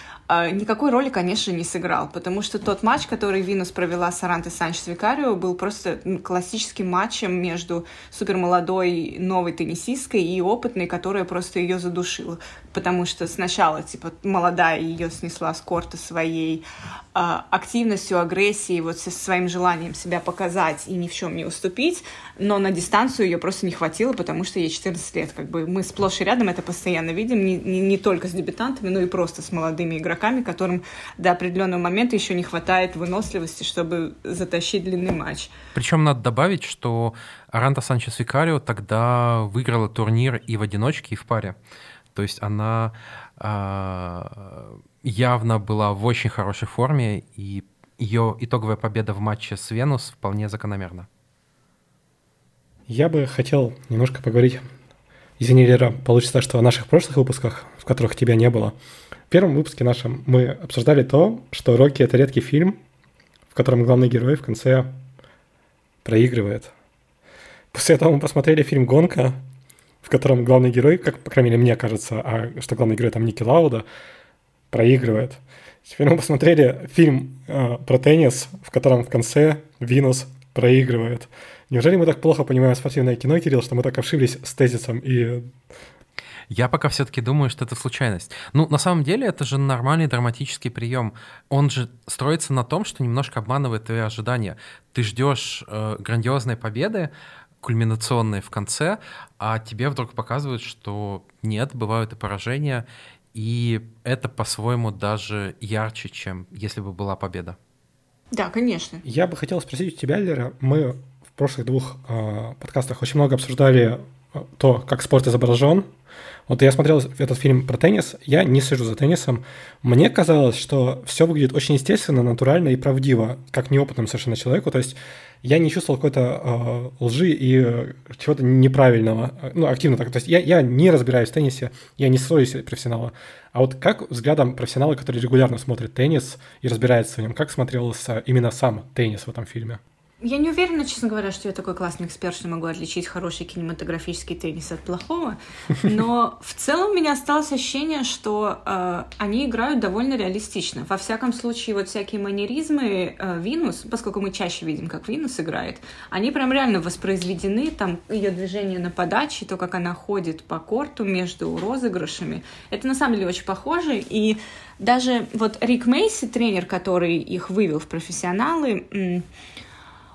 никакой роли, конечно, не сыграл, потому что тот матч, который Винус провела с Арантой Санчес Викарио, был просто классическим матчем между супермолодой новой теннисисткой и опытной, которая просто ее задушила. Потому что сначала, типа, молодая ее снесла с корта своей э, активностью, агрессией, вот со своим желанием себя показать и ни в чем не уступить, но на дистанцию ее просто не хватило, потому что ей 14 лет. Как бы мы сплошь и рядом это постоянно видим, не, не, не только с дебютантами, но и просто с молодыми игроками которым до определенного момента еще не хватает выносливости, чтобы затащить длинный матч. Причем надо добавить, что Аранта Санчес Викарио тогда выиграла турнир и в одиночке, и в паре. То есть она э, явно была в очень хорошей форме, и ее итоговая победа в матче с Венус вполне закономерна. Я бы хотел немножко поговорить, извини, Лера, получится, что о наших прошлых выпусках, в которых тебя не было, первом выпуске нашем мы обсуждали то, что «Рокки» — это редкий фильм, в котором главный герой в конце проигрывает. После этого мы посмотрели фильм «Гонка», в котором главный герой, как, по крайней мере, мне кажется, а что главный герой там Ники Лауда, проигрывает. Теперь мы посмотрели фильм э, про теннис, в котором в конце Винус проигрывает. Неужели мы так плохо понимаем спортивное кино, Кирилл, что мы так ошиблись с тезисом и я пока все-таки думаю, что это случайность. Ну, на самом деле, это же нормальный драматический прием. Он же строится на том, что немножко обманывает твои ожидания. Ты ждешь э, грандиозной победы, кульминационные в конце, а тебе вдруг показывают, что нет, бывают и поражения, и это по-своему даже ярче, чем если бы была победа. Да, конечно. Я бы хотел спросить у тебя, Лера, мы в прошлых двух э, подкастах очень много обсуждали э, то, как спорт изображен, вот я смотрел этот фильм про теннис, я не сижу за теннисом. Мне казалось, что все выглядит очень естественно, натурально и правдиво, как неопытному совершенно человеку. То есть я не чувствовал какой-то э, лжи и чего-то неправильного, ну, активно так. То есть я, я не разбираюсь в теннисе, я не совесть профессионала. А вот как взглядом профессионала, который регулярно смотрит теннис и разбирается в нем, как смотрелся именно сам теннис в этом фильме? Я не уверена, честно говоря, что я такой классный эксперт, что могу отличить хороший кинематографический теннис от плохого. Но в целом у меня осталось ощущение, что э, они играют довольно реалистично. Во всяком случае, вот всякие манеризмы э, Винус, поскольку мы чаще видим, как Винус играет, они прям реально воспроизведены. Там ее движение на подаче, то, как она ходит по корту между розыгрышами. Это на самом деле очень похоже. И даже вот Рик Мейси, тренер, который их вывел в профессионалы,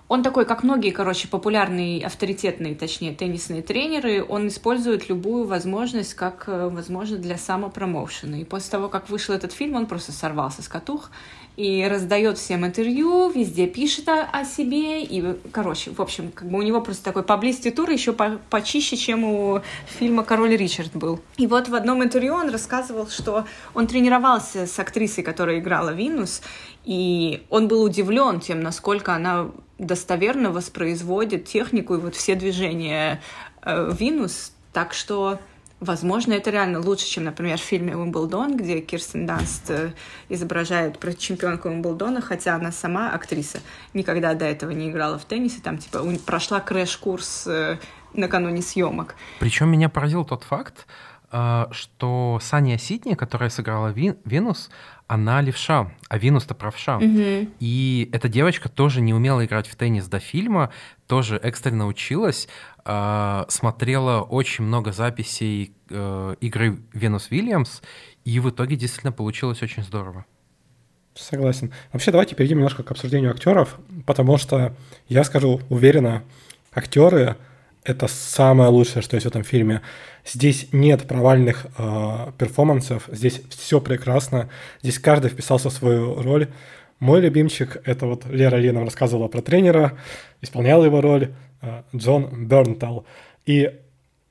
он такой, как многие, короче, популярные, авторитетные, точнее, теннисные тренеры, он использует любую возможность, как, э, возможно, для самопромоушена. И после того, как вышел этот фильм, он просто сорвался с катух и раздает всем интервью, везде пишет о, о себе, и, короче, в общем, как бы у него просто такой поблизости тур еще по, почище, чем у фильма «Король Ричард» был. И вот в одном интервью он рассказывал, что он тренировался с актрисой, которая играла Винус, и он был удивлен тем, насколько она достоверно воспроизводит технику и вот все движения э, Винус. Так что, возможно, это реально лучше, чем, например, в фильме «Уимблдон», где Кирстен Данст э, изображает чемпионку Уимблдона, хотя она сама актриса никогда до этого не играла в теннисе, там типа прошла crash-курс э, накануне съемок. Причем меня поразил тот факт, э, что Сания Сидни, которая сыграла Винус, она левша, а Винус-то правша. Угу. И эта девочка тоже не умела играть в теннис до фильма, тоже экстренно училась, э, смотрела очень много записей э, игры Венус Вильямс, и в итоге действительно получилось очень здорово. Согласен. Вообще, давайте перейдем немножко к обсуждению актеров, потому что я скажу уверенно, актеры это самое лучшее, что есть в этом фильме. Здесь нет провальных э, перформансов, здесь все прекрасно, здесь каждый вписался в свою роль. Мой любимчик — это вот Лера Лина рассказывала про тренера, исполнял его роль э, Джон Бернтал. И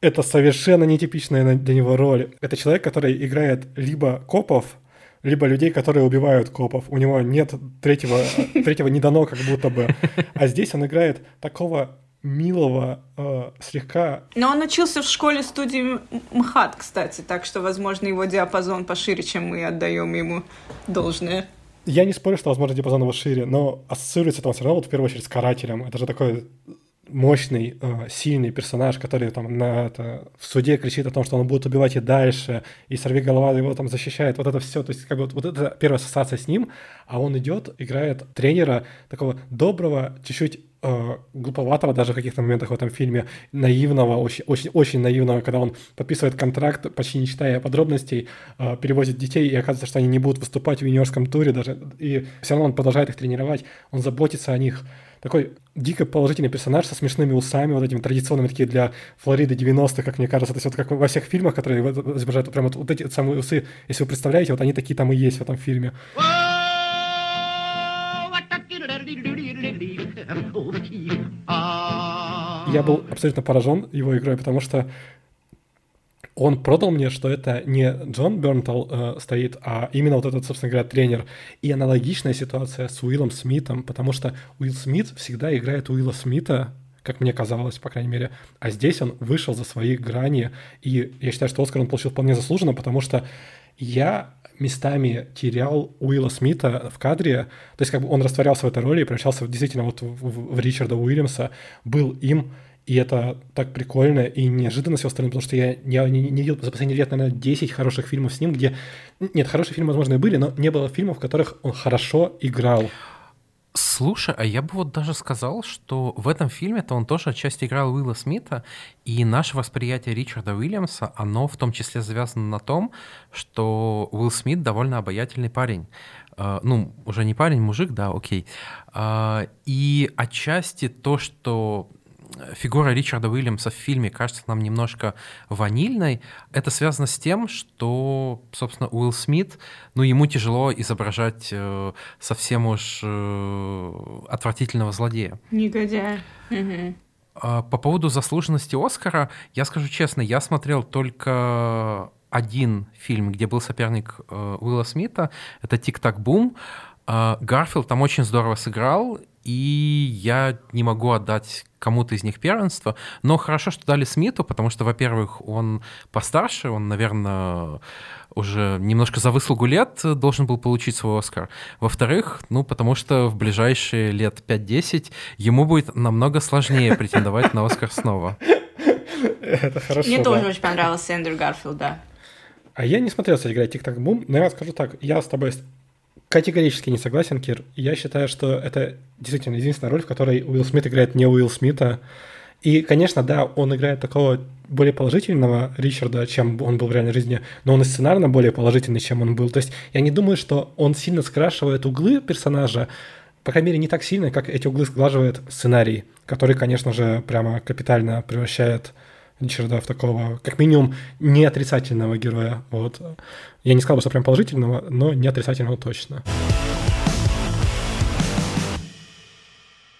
это совершенно нетипичная для него роль. Это человек, который играет либо копов, либо людей, которые убивают копов. У него нет третьего, третьего не дано как будто бы. А здесь он играет такого милого, э, слегка... Но он учился в школе студии МХАТ, кстати, так что, возможно, его диапазон пошире, чем мы отдаем ему должное. Я не спорю, что, возможно, диапазон его шире, но ассоциируется это все равно вот в первую очередь с карателем. Это же такой мощный, э, сильный персонаж, который там на это, в суде кричит о том, что он будет убивать и дальше, и сорви голова его там защищает. Вот это все, то есть как бы вот, вот это первая ассоциация с ним, а он идет, играет тренера такого доброго, чуть-чуть э, глуповатого даже в каких-то моментах в этом фильме, наивного, очень, очень, очень наивного, когда он подписывает контракт, почти не читая подробностей, э, перевозит детей, и оказывается, что они не будут выступать в юниорском туре даже, и все равно он продолжает их тренировать, он заботится о них. Такой дико положительный персонаж со смешными усами, вот этими традиционными такие для Флориды 90-х, как мне кажется, то есть вот как во всех фильмах, которые изображают прям вот, вот эти самые усы, если вы представляете, вот они такие там и есть в этом фильме. Я был абсолютно поражен его игрой, потому что он продал мне, что это не Джон Бернтал э, стоит, а именно вот этот, собственно говоря, тренер. И аналогичная ситуация с Уиллом Смитом, потому что Уилл Смит всегда играет Уилла Смита, как мне казалось, по крайней мере. А здесь он вышел за свои грани, и я считаю, что Оскар он получил вполне заслуженно, потому что я местами терял Уилла Смита в кадре, то есть как бы он растворялся в этой роли и превращался действительно вот в, в, в Ричарда Уильямса, был им, и это так прикольно и неожиданно с его стороны, потому что я, я не, не видел за последние лет, наверное, 10 хороших фильмов с ним, где... Нет, хорошие фильмы, возможно, и были, но не было фильмов, в которых он хорошо играл. Слушай, а я бы вот даже сказал, что в этом фильме-то он тоже отчасти играл Уилла Смита, и наше восприятие Ричарда Уильямса, оно в том числе завязано на том, что Уилл Смит довольно обаятельный парень. Uh, ну, уже не парень, мужик, да, окей. Uh, и отчасти то, что фигура Ричарда Уильямса в фильме кажется нам немножко ванильной, это связано с тем, что, собственно, Уилл Смит, ну, ему тяжело изображать э, совсем уж э, отвратительного злодея. Негодяя. Угу. По поводу заслуженности Оскара, я скажу честно, я смотрел только один фильм, где был соперник э, Уилла Смита, это «Тик-так бум». Э, Гарфилд там очень здорово сыграл, и я не могу отдать кому-то из них первенство, но хорошо, что дали Смиту, потому что, во-первых, он постарше, он, наверное, уже немножко за выслугу лет должен был получить свой Оскар. Во-вторых, ну, потому что в ближайшие лет 5-10 ему будет намного сложнее претендовать на Оскар снова. Это хорошо, Мне да. тоже очень понравился Эндрю Гарфилд, да. А я не смотрел, кстати говоря, «Тик-так бум», но я скажу так, я с тобой категорически не согласен, Кир. Я считаю, что это действительно единственная роль, в которой Уилл Смит играет не Уилл Смита. И, конечно, да, он играет такого более положительного Ричарда, чем он был в реальной жизни, но он и сценарно более положительный, чем он был. То есть я не думаю, что он сильно скрашивает углы персонажа, по крайней мере, не так сильно, как эти углы сглаживает сценарий, который, конечно же, прямо капитально превращает Ричарда в такого, как минимум, не отрицательного героя. Вот. Я не сказал бы, что прям положительного, но не отрицательного точно.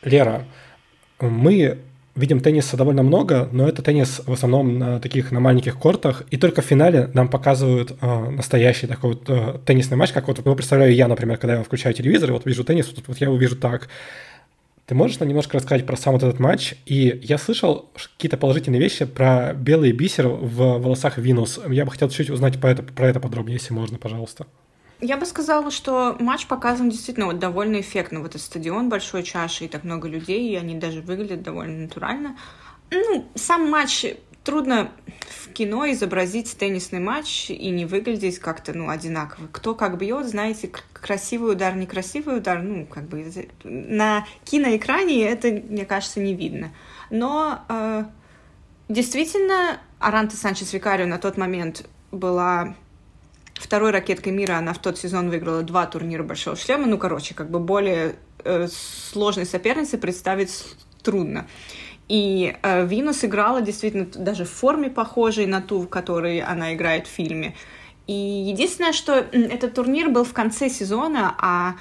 Лера, мы видим тенниса довольно много, но это теннис в основном на таких на маленьких кортах, и только в финале нам показывают э, настоящий такой вот э, теннисный матч, как вот ну, представляю я, например, когда я включаю телевизор, и вот вижу теннис, вот, вот я его вижу так. Ты можешь нам немножко рассказать про сам вот этот матч? И я слышал какие-то положительные вещи про белый бисер в волосах Винус. Я бы хотел чуть узнать про это, про это подробнее, если можно, пожалуйста. Я бы сказала, что матч показан действительно вот довольно эффектно. Вот этот стадион большой чаши и так много людей, и они даже выглядят довольно натурально. Ну, сам матч трудно кино изобразить теннисный матч и не выглядеть как-то, ну, одинаково. Кто как бьет, знаете, красивый удар, некрасивый удар, ну, как бы на киноэкране это, мне кажется, не видно. Но э, действительно, Аранта Санчес Викарио на тот момент была второй ракеткой мира, она в тот сезон выиграла два турнира Большого шлема. Ну, короче, как бы более э, сложной соперницы представить трудно. И э, Винус играла действительно даже в форме похожей на ту, в которой она играет в фильме. И единственное, что этот турнир был в конце сезона, а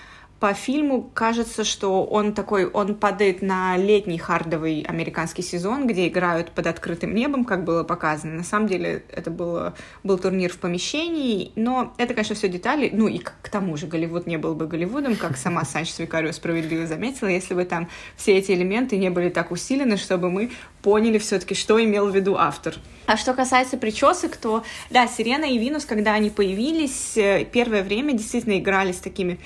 по фильму кажется, что он такой, он падает на летний хардовый американский сезон, где играют под открытым небом, как было показано. На самом деле это было, был турнир в помещении, но это, конечно, все детали. Ну и к, к тому же Голливуд не был бы Голливудом, как сама Санчес Викарио справедливо заметила, если бы там все эти элементы не были так усилены, чтобы мы поняли все-таки, что имел в виду автор. А что касается причесок, то да, Сирена и Винус, когда они появились, э, первое время действительно играли с такими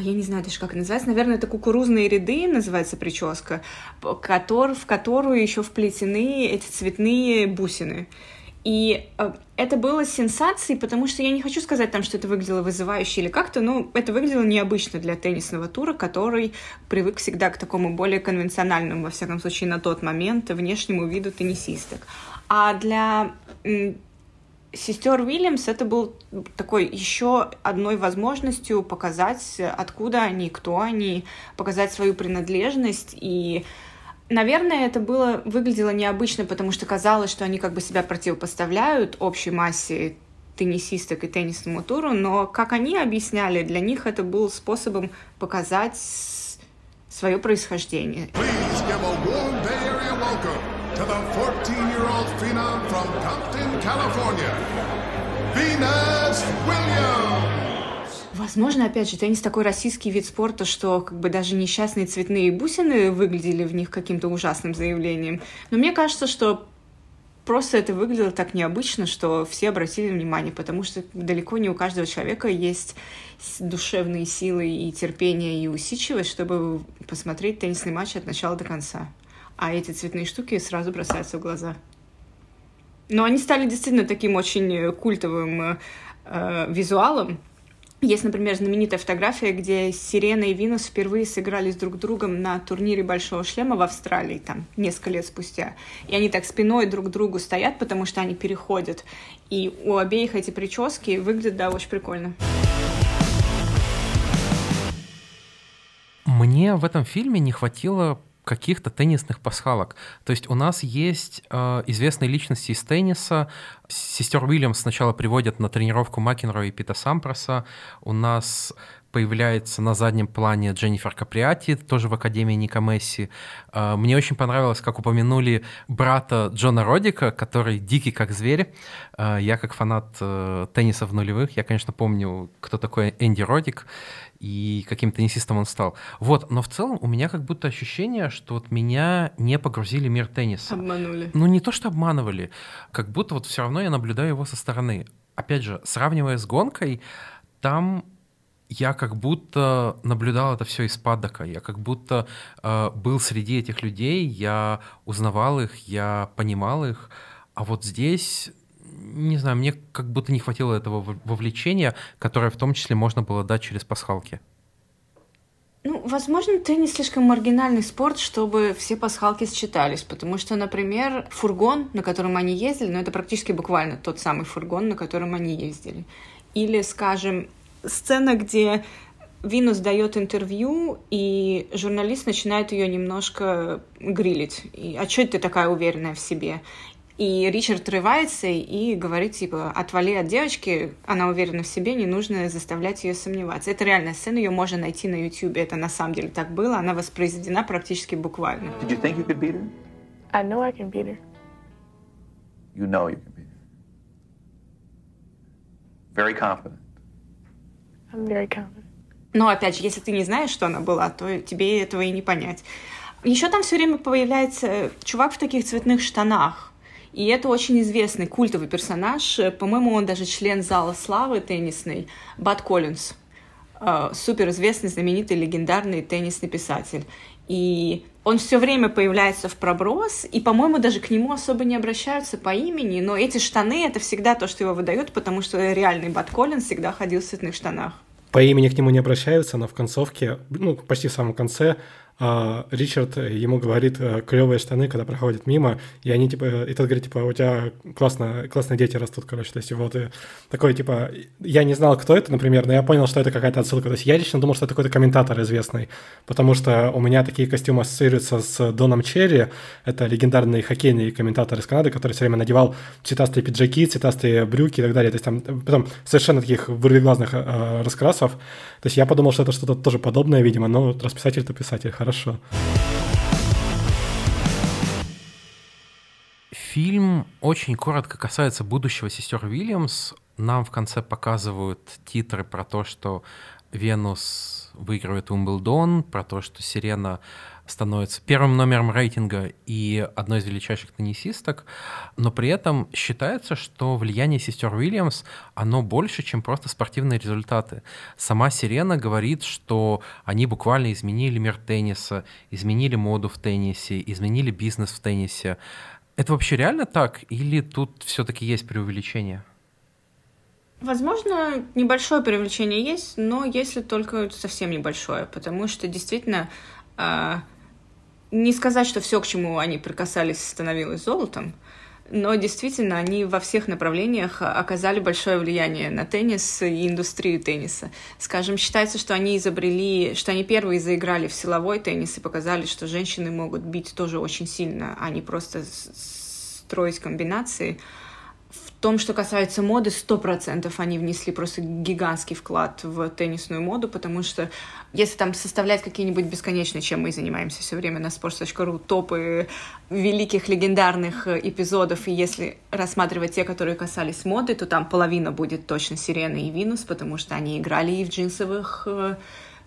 я не знаю даже, как это называется, наверное, это кукурузные ряды, называется прическа, в которую еще вплетены эти цветные бусины. И э, это было сенсацией, потому что я не хочу сказать там, что это выглядело вызывающе или как-то, но это выглядело необычно для теннисного тура, который привык всегда к такому более конвенциональному, во всяком случае, на тот момент, внешнему виду теннисисток. А для сестер Уильямс это был такой еще одной возможностью показать, откуда они, кто они, показать свою принадлежность и Наверное, это было выглядело необычно, потому что казалось, что они как бы себя противопоставляют общей массе теннисисток и теннисному туру, но, как они объясняли, для них это был способом показать свое происхождение. Welcome to the 14-year-old phenom from Compton, California, Возможно, опять же, теннис такой российский вид спорта, что как бы даже несчастные цветные бусины выглядели в них каким-то ужасным заявлением. Но мне кажется, что просто это выглядело так необычно, что все обратили внимание, потому что далеко не у каждого человека есть душевные силы и терпение и усидчивость, чтобы посмотреть теннисный матч от начала до конца а эти цветные штуки сразу бросаются в глаза. Но они стали действительно таким очень культовым э, визуалом. Есть, например, знаменитая фотография, где Сирена и Винус впервые сыграли с друг другом на турнире Большого шлема в Австралии, там, несколько лет спустя. И они так спиной друг к другу стоят, потому что они переходят. И у обеих эти прически выглядят, да, очень прикольно. Мне в этом фильме не хватило каких-то теннисных пасхалок. То есть у нас есть э, известные личности из тенниса. Сестер Уильямс сначала приводят на тренировку Макенроя и Пита Сампроса. У нас появляется на заднем плане Дженнифер Каприати, тоже в Академии Ника Месси. А, мне очень понравилось, как упомянули брата Джона Родика, который дикий как зверь. А, я как фанат э, тенниса в нулевых, я, конечно, помню, кто такой Энди Родик и каким теннисистом он стал. Вот, но в целом у меня как будто ощущение, что вот меня не погрузили в мир тенниса. Обманули. Ну, не то, что обманывали, как будто вот все равно я наблюдаю его со стороны. Опять же, сравнивая с гонкой, там я как будто наблюдал это все из падока, я как будто э, был среди этих людей, я узнавал их, я понимал их, а вот здесь, не знаю, мне как будто не хватило этого вовлечения, которое в том числе можно было дать через пасхалки. Ну, возможно, теннис слишком маргинальный спорт, чтобы все пасхалки считались, потому что, например, фургон, на котором они ездили, ну, это практически буквально тот самый фургон, на котором они ездили. Или, скажем, сцена, где Винус дает интервью, и журналист начинает ее немножко грилить. И, а что ты такая уверенная в себе? И Ричард рывается и говорит, типа, отвали от девочки, она уверена в себе, не нужно заставлять ее сомневаться. Это реальная сцена, ее можно найти на YouTube, это на самом деле так было, она воспроизведена практически буквально. Did you think you could beat her? I know I can beat her. You know you can beat her. Very confident. I'm very confident. Но опять же, если ты не знаешь, что она была, то тебе этого и не понять. Еще там все время появляется чувак в таких цветных штанах. И это очень известный культовый персонаж. По-моему, он даже член зала славы теннисный, Бат Коллинз. Э, суперизвестный, знаменитый, легендарный теннисный писатель. И он все время появляется в проброс, и, по-моему, даже к нему особо не обращаются по имени, но эти штаны — это всегда то, что его выдает, потому что реальный Бат Коллинз всегда ходил в цветных штанах. По имени к нему не обращаются, но в концовке, ну, почти в самом конце, Ричард ему говорит э, клевые штаны, когда проходит мимо, и они типа, и тот говорит, типа, у тебя классно, классные дети растут, короче, то есть вот и такой, типа, я не знал, кто это, например, но я понял, что это какая-то отсылка, то есть я лично думал, что это какой-то комментатор известный, потому что у меня такие костюмы ассоциируются с Доном Черри, это легендарный хоккейный комментатор из Канады, который все время надевал цветастые пиджаки, цветастые брюки и так далее, то есть там потом совершенно таких вырвиглазных э, раскрасов, то есть я подумал, что это что-то тоже подобное, видимо, но раз писатель-то писатель, хорошо хорошо. Фильм очень коротко касается будущего сестер Уильямс. Нам в конце показывают титры про то, что Венус выигрывает Умблдон, про то, что Сирена становится первым номером рейтинга и одной из величайших теннисисток, но при этом считается, что влияние сестер Уильямс, оно больше, чем просто спортивные результаты. Сама Сирена говорит, что они буквально изменили мир тенниса, изменили моду в теннисе, изменили бизнес в теннисе. Это вообще реально так? Или тут все-таки есть преувеличение? Возможно, небольшое привлечение есть, но если только совсем небольшое, потому что действительно а, не сказать, что все, к чему они прикасались, становилось золотом, но действительно они во всех направлениях оказали большое влияние на теннис и индустрию тенниса. Скажем, считается, что они изобрели, что они первые заиграли в силовой теннис и показали, что женщины могут бить тоже очень сильно, а не просто строить комбинации. Том, что касается моды, сто процентов они внесли просто гигантский вклад в теннисную моду, потому что если там составлять какие-нибудь бесконечные, чем мы занимаемся все время на sports.ru, топы великих легендарных эпизодов, и если рассматривать те, которые касались моды, то там половина будет точно Сирена и Винус, потому что они играли и в джинсовых э,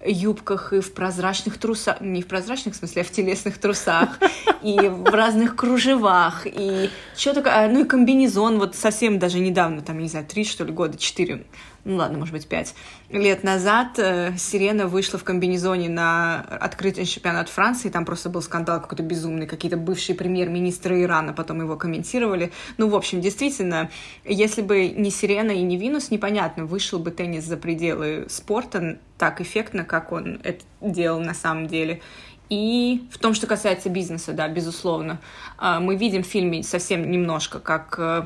юбках и в прозрачных трусах, не в прозрачных, в смысле, а в телесных трусах, и в разных кружевах, и что такое, ну и комбинезон, вот совсем даже недавно, там, не знаю, три, что ли, года, четыре, ну ладно, может быть, пять лет назад э, Сирена вышла в комбинезоне на открытый чемпионат Франции, там просто был скандал какой-то безумный, какие-то бывшие премьер-министры Ирана потом его комментировали. Ну, в общем, действительно, если бы не Сирена и не Винус, непонятно, вышел бы теннис за пределы спорта так эффектно, как он это делал на самом деле. И в том, что касается бизнеса, да, безусловно. А, мы видим в фильме совсем немножко, как э,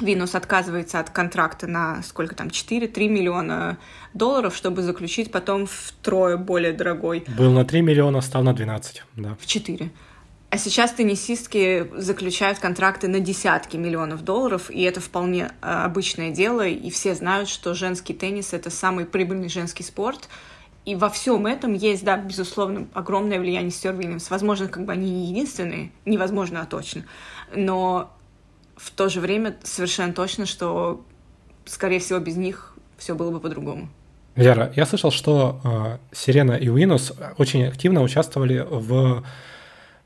Винус отказывается от контракта на сколько там, 4-3 миллиона долларов, чтобы заключить потом втрое более дорогой. Был на 3 миллиона, стал на 12, да. В 4. А сейчас теннисистки заключают контракты на десятки миллионов долларов, и это вполне э, обычное дело, и все знают, что женский теннис — это самый прибыльный женский спорт, и во всем этом есть, да, безусловно, огромное влияние Стюарт Вильямс. Возможно, как бы они не единственные, невозможно, а точно. Но в то же время совершенно точно, что, скорее всего, без них все было бы по-другому. Вера, я слышал, что э, Сирена и Уинус очень активно участвовали в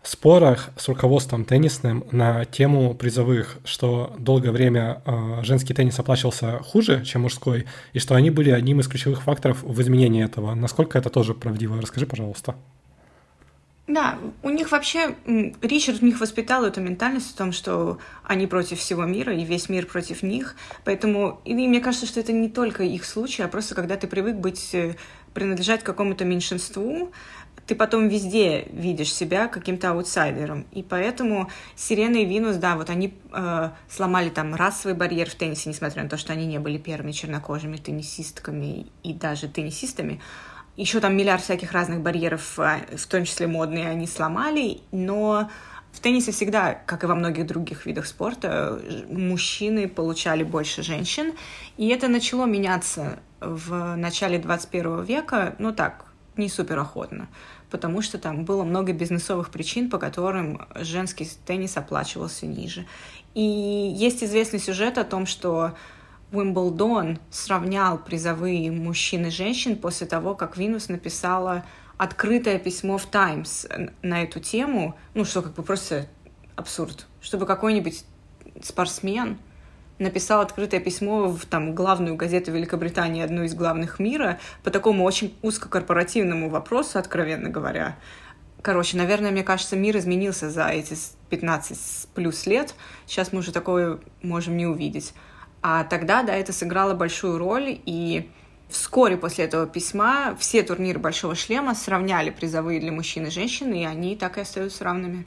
спорах с руководством теннисным на тему призовых, что долгое время э, женский теннис оплачивался хуже, чем мужской, и что они были одним из ключевых факторов в изменении этого. Насколько это тоже правдиво? Расскажи, пожалуйста. Да, у них вообще, Ричард в них воспитал эту ментальность о том, что они против всего мира, и весь мир против них. Поэтому, и мне кажется, что это не только их случай, а просто когда ты привык быть, э, принадлежать какому-то меньшинству, ты потом везде видишь себя каким-то аутсайдером. И поэтому Сирена и Винус, да, вот они э, сломали там расовый барьер в теннисе, несмотря на то, что они не были первыми чернокожими теннисистками и даже теннисистами еще там миллиард всяких разных барьеров, а, в том числе модные, они сломали, но в теннисе всегда, как и во многих других видах спорта, мужчины получали больше женщин, и это начало меняться в начале 21 века, ну так, не супер охотно, потому что там было много бизнесовых причин, по которым женский теннис оплачивался ниже. И есть известный сюжет о том, что Уимблдон сравнял призовые мужчин и женщин после того, как Винус написала открытое письмо в Таймс на эту тему, ну, что как бы просто абсурд, чтобы какой-нибудь спортсмен написал открытое письмо в там, главную газету Великобритании, одну из главных мира, по такому очень узкокорпоративному вопросу, откровенно говоря. Короче, наверное, мне кажется, мир изменился за эти 15 плюс лет. Сейчас мы уже такое можем не увидеть. А тогда, да, это сыграло большую роль, и вскоре после этого письма все турниры Большого Шлема сравняли призовые для мужчин и женщин, и они так и остаются равными.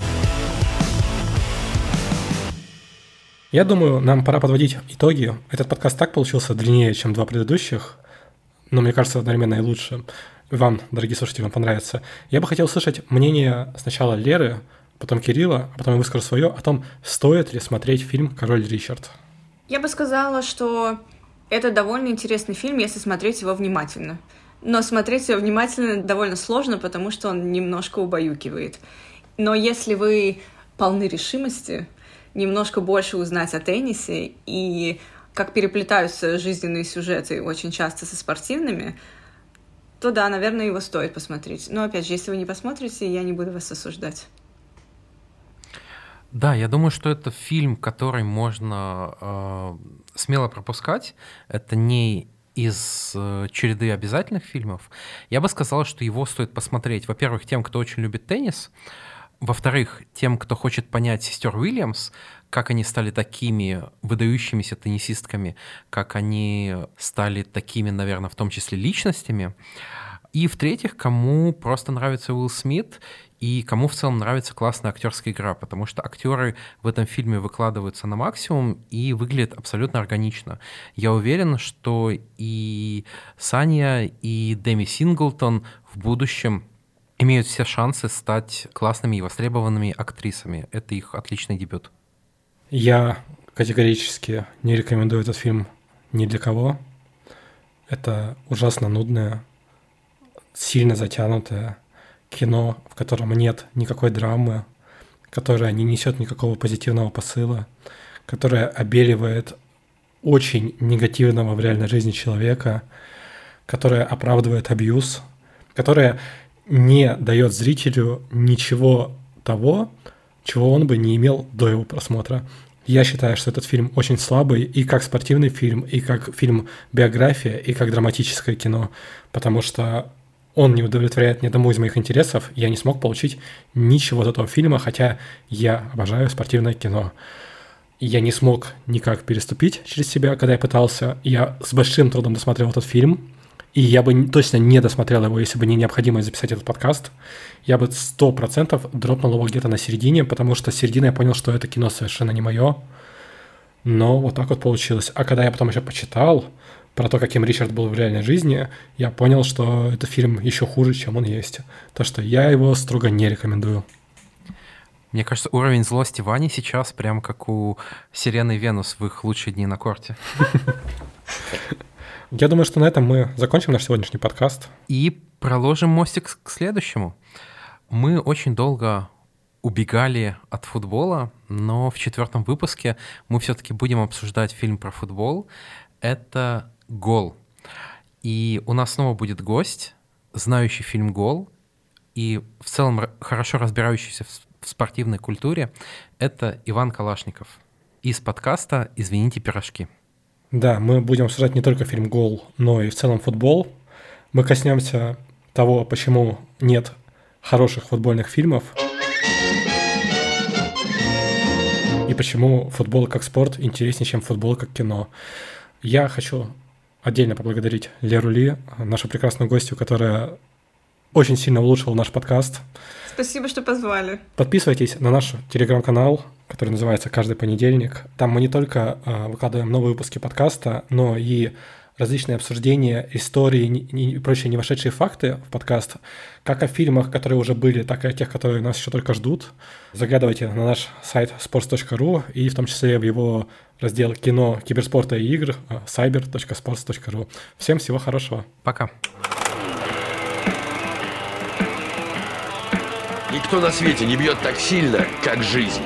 Я думаю, нам пора подводить итоги. Этот подкаст так получился длиннее, чем два предыдущих, но мне кажется, одновременно и лучше. Вам, дорогие слушатели, вам понравится. Я бы хотел услышать мнение сначала Леры, потом Кирилла, а потом я выскажу свое о том, стоит ли смотреть фильм «Король Ричард». Я бы сказала, что это довольно интересный фильм, если смотреть его внимательно. Но смотреть его внимательно довольно сложно, потому что он немножко убаюкивает. Но если вы полны решимости немножко больше узнать о теннисе и как переплетаются жизненные сюжеты очень часто со спортивными, то да, наверное, его стоит посмотреть. Но опять же, если вы не посмотрите, я не буду вас осуждать. Да, я думаю, что это фильм, который можно э, смело пропускать. Это не из э, череды обязательных фильмов. Я бы сказал, что его стоит посмотреть, во-первых, тем, кто очень любит теннис, во-вторых, тем, кто хочет понять сестер Уильямс, как они стали такими выдающимися теннисистками, как они стали такими, наверное, в том числе личностями. И в-третьих, кому просто нравится Уилл Смит и кому в целом нравится классная актерская игра, потому что актеры в этом фильме выкладываются на максимум и выглядят абсолютно органично. Я уверен, что и Саня, и Дэми Синглтон в будущем имеют все шансы стать классными и востребованными актрисами. Это их отличный дебют. Я категорически не рекомендую этот фильм ни для кого. Это ужасно нудное, сильно затянутое, кино, в котором нет никакой драмы, которое не несет никакого позитивного посыла, которое обеливает очень негативного в реальной жизни человека, которое оправдывает абьюз, которое не дает зрителю ничего того, чего он бы не имел до его просмотра. Я считаю, что этот фильм очень слабый и как спортивный фильм, и как фильм биография, и как драматическое кино, потому что он не удовлетворяет ни одному из моих интересов, я не смог получить ничего от этого фильма, хотя я обожаю спортивное кино. Я не смог никак переступить через себя, когда я пытался. Я с большим трудом досмотрел этот фильм, и я бы точно не досмотрел его, если бы не необходимость записать этот подкаст. Я бы сто процентов дропнул его где-то на середине, потому что с середины я понял, что это кино совершенно не мое. но вот так вот получилось. А когда я потом еще почитал про то, каким Ричард был в реальной жизни, я понял, что этот фильм еще хуже, чем он есть. То, что я его строго не рекомендую. Мне кажется, уровень злости Вани сейчас прям как у Сирены Венус в их лучшие дни на корте. Я думаю, что на этом мы закончим наш сегодняшний подкаст. И проложим мостик к следующему. Мы очень долго убегали от футбола, но в четвертом выпуске мы все-таки будем обсуждать фильм про футбол. Это «Гол». И у нас снова будет гость, знающий фильм «Гол», и в целом хорошо разбирающийся в спортивной культуре. Это Иван Калашников из подкаста «Извините, пирожки». Да, мы будем обсуждать не только фильм «Гол», но и в целом футбол. Мы коснемся того, почему нет хороших футбольных фильмов и почему футбол как спорт интереснее, чем футбол как кино. Я хочу отдельно поблагодарить Леру Ли, нашу прекрасную гостью, которая очень сильно улучшила наш подкаст. Спасибо, что позвали. Подписывайтесь на наш телеграм-канал, который называется «Каждый понедельник». Там мы не только э, выкладываем новые выпуски подкаста, но и различные обсуждения, истории и прочие не вошедшие факты в подкаст, как о фильмах, которые уже были, так и о тех, которые нас еще только ждут. Заглядывайте на наш сайт sports.ru и в том числе в его раздел кино, киберспорта и игр э, cyber.sports.ru. Всем всего хорошего. Пока. Никто на свете не бьет так сильно, как жизнь.